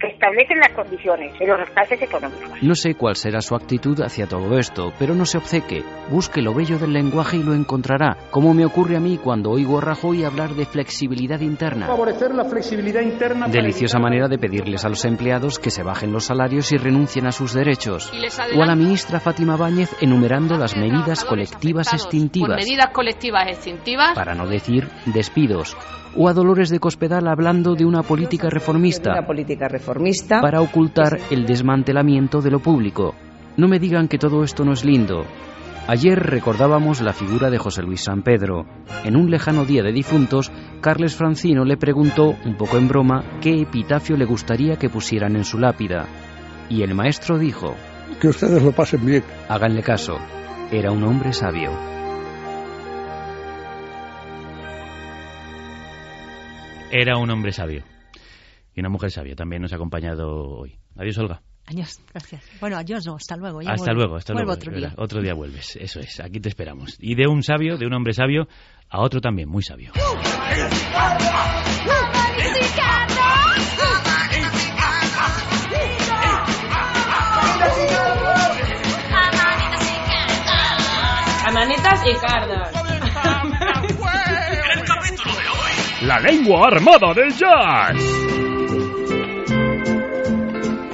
que establecen las condiciones de los taxes económicos. No sé cuál será su actitud hacia todo esto, pero no se obceque. Busque lo bello del lenguaje y lo encontrará, como me ocurre a mí cuando oigo a Rajoy hablar de flexibilidad interna. Favorecer la flexibilidad interna. Deliciosa manera de pedirles a los empleados que se bajen los salarios y renuncien a sus derechos. O a la ministra Fátima Báñez enumerando las medidas colectivas Con extintivas, medidas colectivas extintivas. para no decir despidos. O a Dolores de Cospedal hablando de una política reformista, Una política reformista. Para ocultar el desmantelamiento de lo público. No me digan que todo esto no es lindo. Ayer recordábamos la figura de José Luis San Pedro. En un lejano día de difuntos, Carles Francino le preguntó, un poco en broma, qué epitafio le gustaría que pusieran en su lápida. Y el maestro dijo, Que ustedes lo pasen bien. háganle caso, era un hombre sabio. Era un hombre sabio. Y una mujer sabia también nos ha acompañado hoy. Adiós, Olga. Adiós, gracias. Bueno, adiós no, hasta luego. ya hasta vuelvo. luego, hasta Vuelvo luego. otro día. Otro día vuelves, eso es. Aquí te esperamos. Y de un sabio, de un hombre sabio, a otro también muy sabio. Amanitas y cardas. La lengua armada del jazz.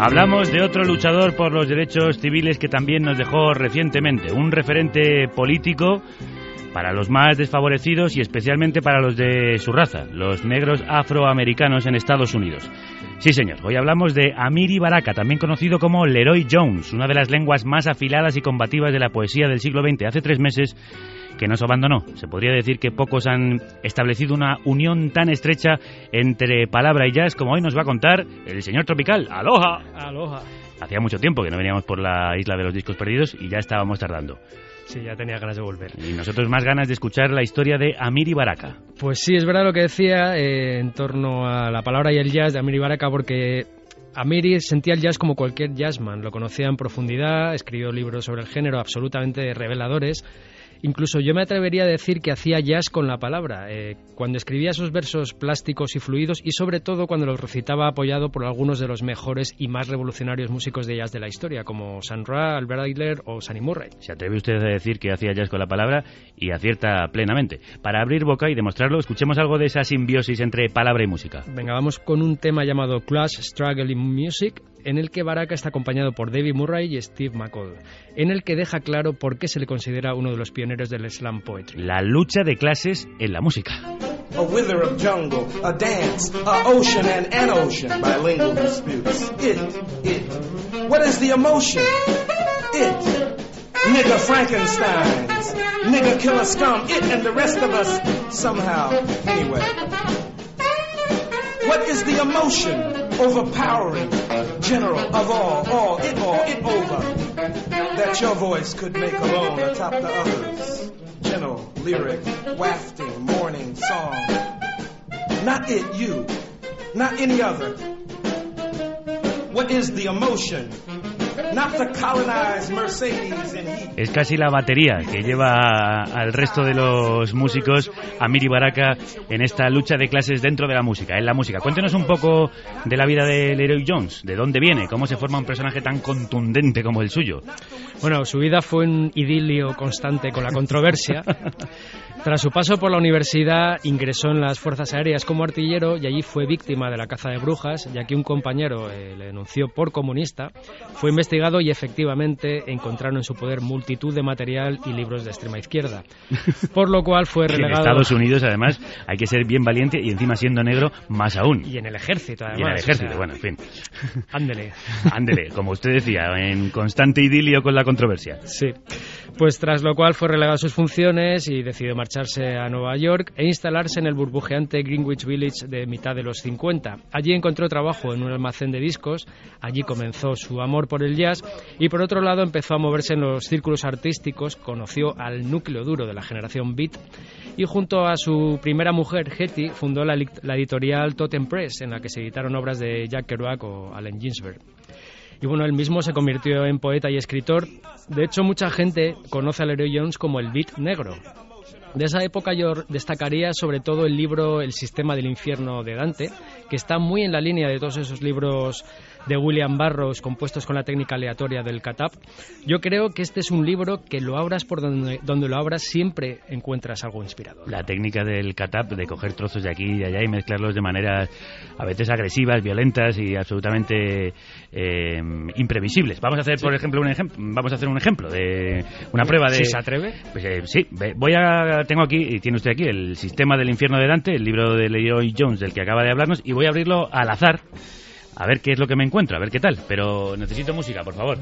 Hablamos de otro luchador por los derechos civiles que también nos dejó recientemente, un referente político para los más desfavorecidos y especialmente para los de su raza, los negros afroamericanos en Estados Unidos. Sí, señor, hoy hablamos de Amiri Baraka, también conocido como Leroy Jones, una de las lenguas más afiladas y combativas de la poesía del siglo XX. Hace tres meses que nos abandonó. Se podría decir que pocos han establecido una unión tan estrecha entre palabra y jazz como hoy nos va a contar el señor Tropical. ¡Aloha! Aloha. Hacía mucho tiempo que no veníamos por la isla de los discos perdidos y ya estábamos tardando. Sí, ya tenía ganas de volver. Y nosotros más ganas de escuchar la historia de Amiri Baraka. Pues sí, es verdad lo que decía eh, en torno a la palabra y el jazz de Amiri Baraka, porque Amiri sentía el jazz como cualquier jazzman, lo conocía en profundidad, escribió libros sobre el género absolutamente reveladores. Incluso yo me atrevería a decir que hacía jazz con la palabra, eh, cuando escribía esos versos plásticos y fluidos y sobre todo cuando los recitaba apoyado por algunos de los mejores y más revolucionarios músicos de jazz de la historia, como Sun Ra, Albert Ayler o Sonny Murray. Se atreve usted a decir que hacía jazz con la palabra y acierta plenamente. Para abrir boca y demostrarlo, escuchemos algo de esa simbiosis entre palabra y música. Venga, vamos con un tema llamado Class Struggle in Music, en el que Baraka está acompañado por David Murray y Steve McCall, en el que deja claro por qué se le considera uno de los pioneros del slam poetry. La lucha de clases en la música. A wither of jungle, a dance, a ocean and an ocean, bilingual disputes. It, it. What is the emotion? It. Nigga Frankensteins, nigga killer scum, it and the rest of us somehow. Anyway. What is the emotion? Overpowering, general of all, all, it all, it over. That your voice could make alone atop the others. Gentle, lyric, wafting, morning song. Not it, you. Not any other. What is the emotion? Es casi la batería que lleva al resto de los músicos a Miri Baraka en esta lucha de clases dentro de la música, en la música. Cuéntenos un poco de la vida de Leroy Jones, de dónde viene, cómo se forma un personaje tan contundente como el suyo. Bueno, su vida fue un idilio constante con la controversia. Tras su paso por la universidad, ingresó en las Fuerzas Aéreas como artillero y allí fue víctima de la caza de brujas, ya que un compañero eh, le denunció por comunista. Fue investigado y efectivamente encontraron en su poder multitud de material y libros de extrema izquierda. Por lo cual fue En relegado. Estados Unidos, además, hay que ser bien valiente y encima siendo negro, más aún. Y en el ejército, además. Y en el o ejército, sea, bueno, en fin. Ándele. Ándele, como usted decía, en constante idilio con la controversia. Sí. Pues tras lo cual fue relegado a sus funciones y decidió marcharse a Nueva York e instalarse en el burbujeante Greenwich Village de mitad de los 50. Allí encontró trabajo en un almacén de discos, allí comenzó su amor por el jazz y por otro lado empezó a moverse en los círculos artísticos, conoció al núcleo duro de la generación beat y junto a su primera mujer, Hetty, fundó la, la editorial Totem Press, en la que se editaron obras de Jack Kerouac o Allen Ginsberg. Y bueno, él mismo se convirtió en poeta y escritor. De hecho, mucha gente conoce a Leroy Jones como el beat negro. De esa época yo destacaría sobre todo el libro El sistema del infierno de Dante, que está muy en la línea de todos esos libros de William Barrows compuestos con la técnica aleatoria del catap. Yo creo que este es un libro que lo abras por donde, donde lo abras siempre encuentras algo inspirador. La técnica del catap, de coger trozos de aquí y de allá y mezclarlos de maneras a veces agresivas, violentas y absolutamente eh, imprevisibles. Vamos a hacer, por ejemplo, un ejemplo, vamos a hacer un ejemplo de una prueba de. Si se atreve. Pues, eh, sí, voy a, tengo aquí y tiene usted aquí el sistema del infierno de Dante, el libro de Leroy Jones del que acaba de hablarnos y voy a abrirlo al azar a ver qué es lo que me encuentro, a ver qué tal. Pero necesito música, por favor.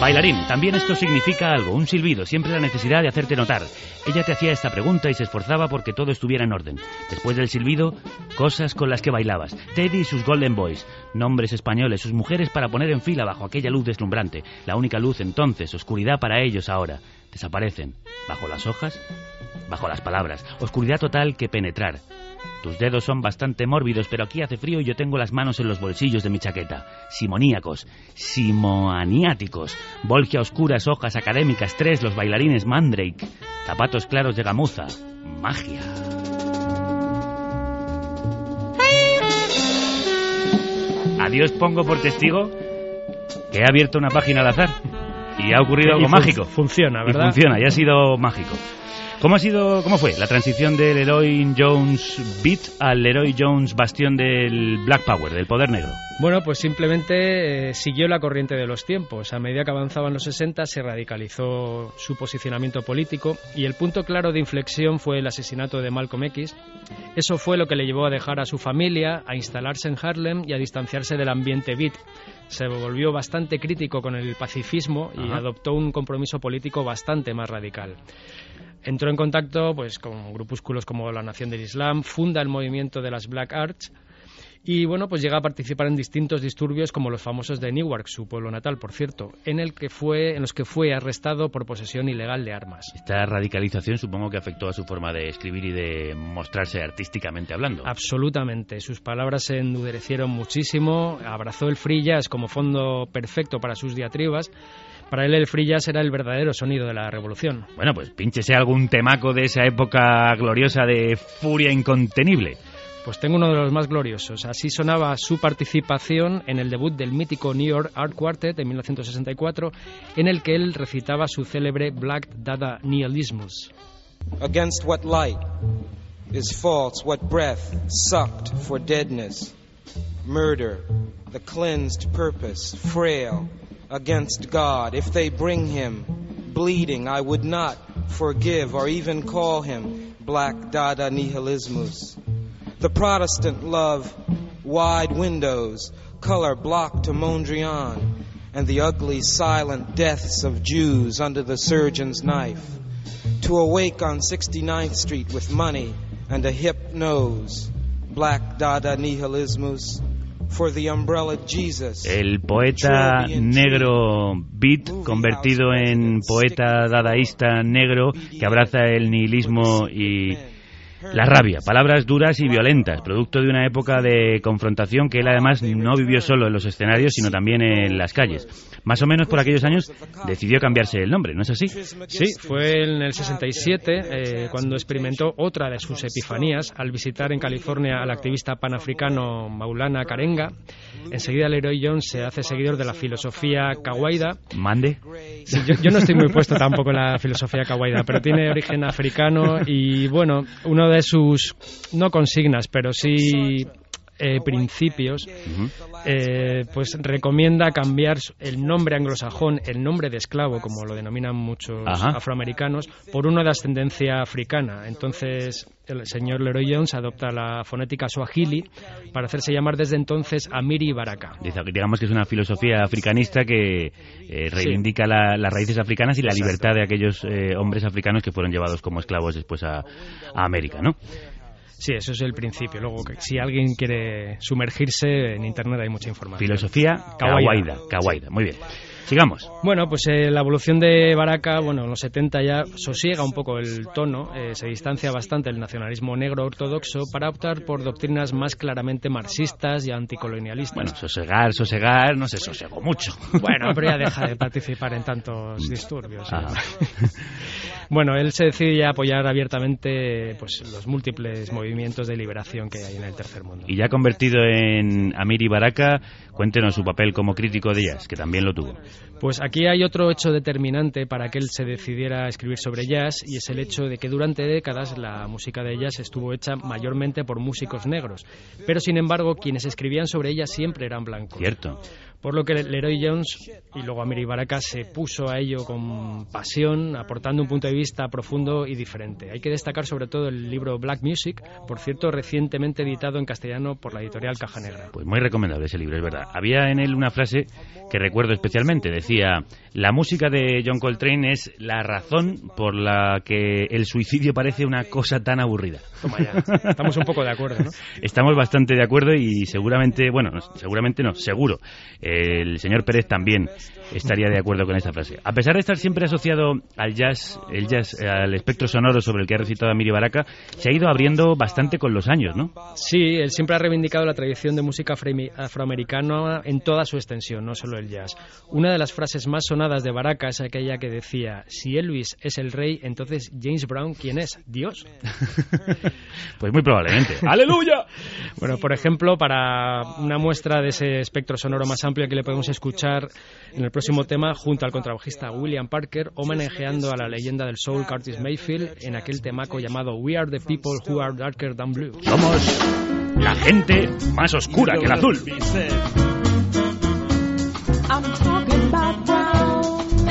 Bailarín, también esto significa algo, un silbido, siempre la necesidad de hacerte notar. Ella te hacía esta pregunta y se esforzaba porque todo estuviera en orden. Después del silbido, cosas con las que bailabas. Teddy y sus Golden Boys, nombres españoles, sus mujeres para poner en fila bajo aquella luz deslumbrante. La única luz entonces, oscuridad para ellos ahora. Desaparecen. Bajo las hojas, bajo las palabras. Oscuridad total que penetrar. Tus dedos son bastante mórbidos, pero aquí hace frío y yo tengo las manos en los bolsillos de mi chaqueta. Simoníacos, simoaniáticos, volgia oscuras, hojas académicas, tres, los bailarines Mandrake, zapatos claros de gamuza, magia. Adiós pongo por testigo que he abierto una página al azar y ha ocurrido algo mágico. Funciona, ¿verdad? Y funciona, y ha sido mágico. ¿Cómo ha sido, cómo fue la transición del Leroy Jones Beat al Leroy Jones bastión del Black Power, del poder negro? Bueno, pues simplemente eh, siguió la corriente de los tiempos. A medida que avanzaban los 60 se radicalizó su posicionamiento político y el punto claro de inflexión fue el asesinato de Malcolm X. Eso fue lo que le llevó a dejar a su familia, a instalarse en Harlem y a distanciarse del ambiente beat. Se volvió bastante crítico con el pacifismo y Ajá. adoptó un compromiso político bastante más radical. Entró en contacto pues, con grupúsculos como la Nación del Islam, funda el movimiento de las Black Arts y bueno, pues llega a participar en distintos disturbios como los famosos de Newark, su pueblo natal, por cierto, en el que fue en los que fue arrestado por posesión ilegal de armas. Esta radicalización supongo que afectó a su forma de escribir y de mostrarse artísticamente hablando. Absolutamente, sus palabras se endurecieron muchísimo, abrazó el free jazz como fondo perfecto para sus diatribas. Para él el free jazz era el verdadero sonido de la revolución. Bueno, pues pínchese algún temaco de esa época gloriosa de furia incontenible. Pues tengo uno de los más gloriosos. Así sonaba su participación en el debut del mítico New York Art Quartet de 1964, en el que él recitaba su célebre Black Dada Nihilismus. Against what light is false, what breath sucked for deadness? Murder, the cleansed purpose, frail, against God. If they bring him bleeding, I would not forgive or even call him Black Dada Nihilismus. The Protestant love wide windows, color blocked to Mondrian, and the ugly silent deaths of Jews under the surgeon's knife. To awake on 69th Street with money and a hip nose, Black Dada Nihilismus, El poeta negro beat convertido en poeta dadaísta negro que abraza el nihilismo y la rabia, palabras duras y violentas, producto de una época de confrontación que él además no vivió solo en los escenarios, sino también en las calles. Más o menos por aquellos años decidió cambiarse el nombre, ¿no es así? Sí, fue en el 67 eh, cuando experimentó otra de sus epifanías al visitar en California al activista panafricano Maulana Karenga. Enseguida Leroy Jones se hace seguidor de la filosofía kawaida. Mande. Sí, yo, yo no estoy muy puesto tampoco en la filosofía kawaida, pero tiene origen africano y bueno, uno de sus, no consignas, pero sí eh, principios, eh, pues recomienda cambiar el nombre anglosajón, el nombre de esclavo, como lo denominan muchos Ajá. afroamericanos, por uno de ascendencia africana. Entonces, el señor Leroy Jones adopta la fonética swahili para hacerse llamar desde entonces Amiri Baraka. Digamos que es una filosofía africanista que eh, reivindica la- las raíces africanas y la libertad de aquellos eh, hombres africanos que fueron llevados como esclavos después a, a América, ¿no? Sí, eso es el principio. Luego, si alguien quiere sumergirse, en Internet hay mucha información. Filosofía kawaida. Kawaida, muy bien. Sigamos. Bueno, pues eh, la evolución de Baraka, bueno, en los 70 ya sosiega un poco el tono, eh, se distancia bastante del nacionalismo negro ortodoxo para optar por doctrinas más claramente marxistas y anticolonialistas. Bueno, sosegar, sosegar, no se sosegó mucho. Bueno, pero ya deja de participar en tantos disturbios. Ah. Bueno, él se decide ya a apoyar abiertamente pues, los múltiples movimientos de liberación que hay en el tercer mundo. Y ya convertido en Amiri Baraka, cuéntenos su papel como crítico de jazz, que también lo tuvo. Pues aquí hay otro hecho determinante para que él se decidiera a escribir sobre jazz y es el hecho de que durante décadas la música de jazz estuvo hecha mayormente por músicos negros, pero sin embargo quienes escribían sobre ella siempre eran blancos. Cierto. Por lo que Leroy Jones y luego Amiri Baraka se puso a ello con pasión, aportando un punto de vista profundo y diferente. Hay que destacar sobre todo el libro Black Music, por cierto, recientemente editado en castellano por la editorial Caja Negra. Pues muy recomendable ese libro, es verdad. Había en él una frase que recuerdo especialmente. Decía, la música de John Coltrane es la razón por la que el suicidio parece una cosa tan aburrida. Toma ya. Estamos un poco de acuerdo, ¿no? Estamos bastante de acuerdo y seguramente, bueno, no, seguramente no, seguro, el señor Pérez también estaría de acuerdo con esta frase. A pesar de estar siempre asociado al jazz, el jazz, al espectro sonoro sobre el que ha recitado Amiri Baraka, se ha ido abriendo bastante con los años, ¿no? Sí, él siempre ha reivindicado la tradición de música afroamericana en toda su extensión, no solo el jazz. Una de las frases más sonadas de Baraka es aquella que decía, si Elvis es el rey, entonces James Brown, ¿quién es? ¿Dios? Pues muy probablemente. ¡Aleluya! Bueno, por ejemplo, para una muestra de ese espectro sonoro más amplio amplia que le podemos escuchar en el próximo tema junto al contrabajista William Parker, homenajeando a la leyenda del soul Curtis Mayfield en aquel temaco llamado We Are the People Who Are Darker Than Blue. Somos la gente más oscura que el azul.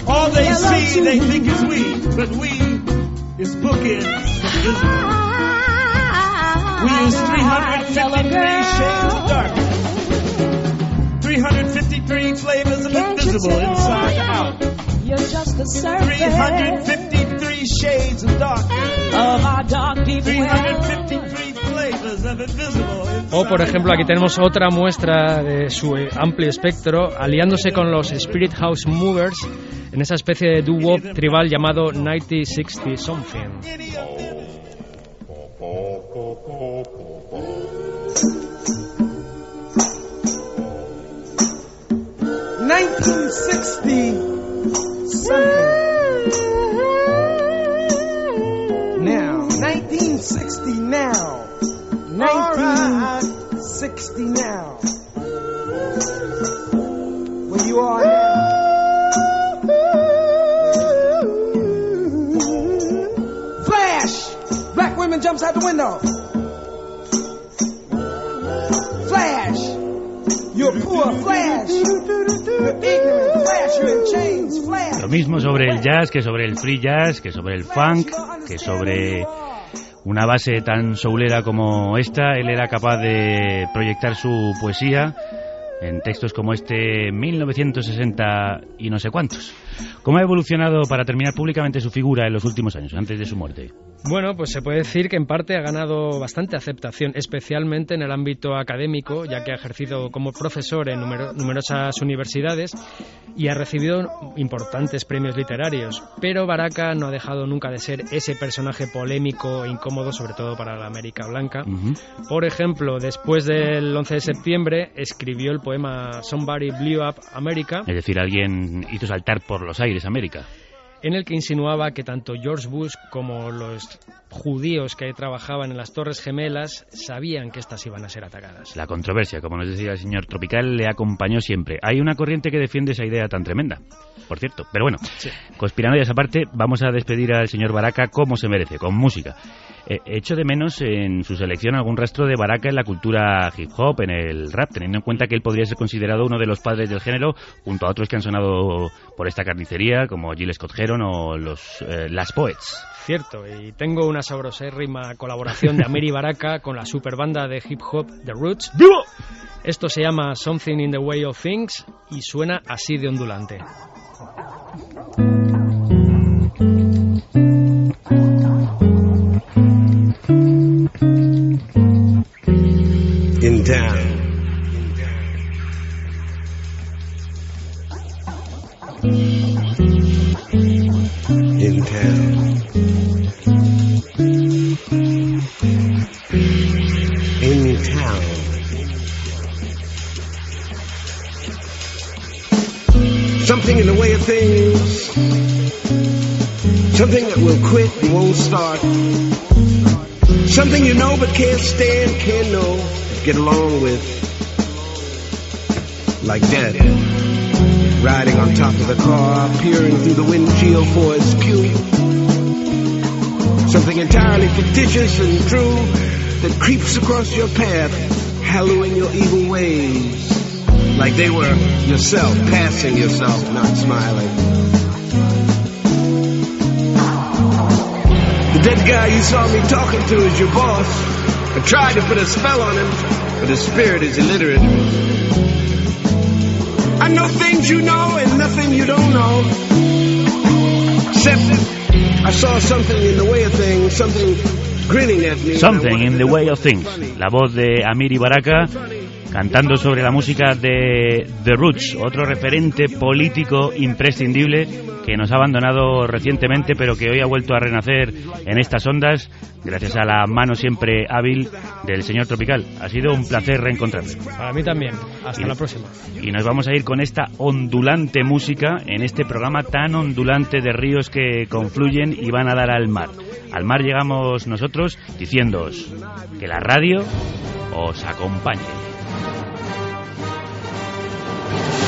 All they see, they think is we, but we is bookends of misery. We use 350 shades of dark. 350 153 flavors of invisible inside out. You're just a surface. 353 shades of dark. Of our dark deep 353 flavors of invisible O por ejemplo aquí tenemos otra muestra de su eh, amplio espectro, aliándose con los Spirit House Movers en esa especie de doo-wop tribal llamado 9060 Something. 1960 something. Now, 1960 now. 1960 now. Where you are now. Flash! Black women jumps out the window. Lo mismo sobre el jazz que sobre el free jazz, que sobre el funk, que sobre una base tan soulera como esta. Él era capaz de proyectar su poesía en textos como este 1960 y no sé cuántos. ¿Cómo ha evolucionado para terminar públicamente su figura en los últimos años, antes de su muerte? Bueno, pues se puede decir que en parte ha ganado bastante aceptación, especialmente en el ámbito académico, ya que ha ejercido como profesor en numero- numerosas universidades y ha recibido importantes premios literarios. Pero Baraka no ha dejado nunca de ser ese personaje polémico e incómodo, sobre todo para la América Blanca. Por ejemplo, después del 11 de septiembre escribió el poema Somebody Blew Up America, Es decir, alguien hizo saltar por los aires América. en el que insinuaba que tanto George Bush como los judíos que trabajaban en las Torres Gemelas sabían que estas iban a ser atacadas. La controversia, como nos decía el señor Tropical, le acompañó siempre. Hay una corriente que defiende esa idea tan tremenda, por cierto. Pero bueno, conspiranoias aparte, vamos a despedir al señor Baraka como se merece, con música. Eh, echo de menos en su selección algún rastro de Baraka en la cultura hip hop, en el rap, teniendo en cuenta que él podría ser considerado uno de los padres del género, junto a otros que han sonado por esta carnicería, como Gilles Scott Heron o los eh, Las Poets. Cierto, y tengo una sabrosérrima colaboración de Amiri Baraka con la superbanda de hip hop The Roots. Esto se llama Something in the Way of Things y suena así de ondulante. town. In town. In town. Something in the way of things. Something that will quit and won't start. Something you know but can't stand, can't know, get along with. Like death. Riding on top of the car, peering through the windshield for its cue. Something entirely fictitious and true that creeps across your path, hallowing your evil ways. Like they were yourself, passing yourself, not smiling. The dead guy you saw me talking to is your boss. I tried to put a spell on him, but his spirit is illiterate. I know things you know and nothing you don't know. Except Something in the Way of Things. La voz de Amiri Baraka cantando sobre la música de The Roots, otro referente político imprescindible que nos ha abandonado recientemente, pero que hoy ha vuelto a renacer en estas ondas gracias a la mano siempre hábil del señor Tropical. Ha sido un placer reencontrarle. Para mí también. Hasta Y- la próxima. Y nos vamos a ir con esta ondulante música en este programa tan ondulante de ríos que confluyen y van a dar al mar. Al mar llegamos nosotros diciéndoos que la radio os acompañe. Thank you.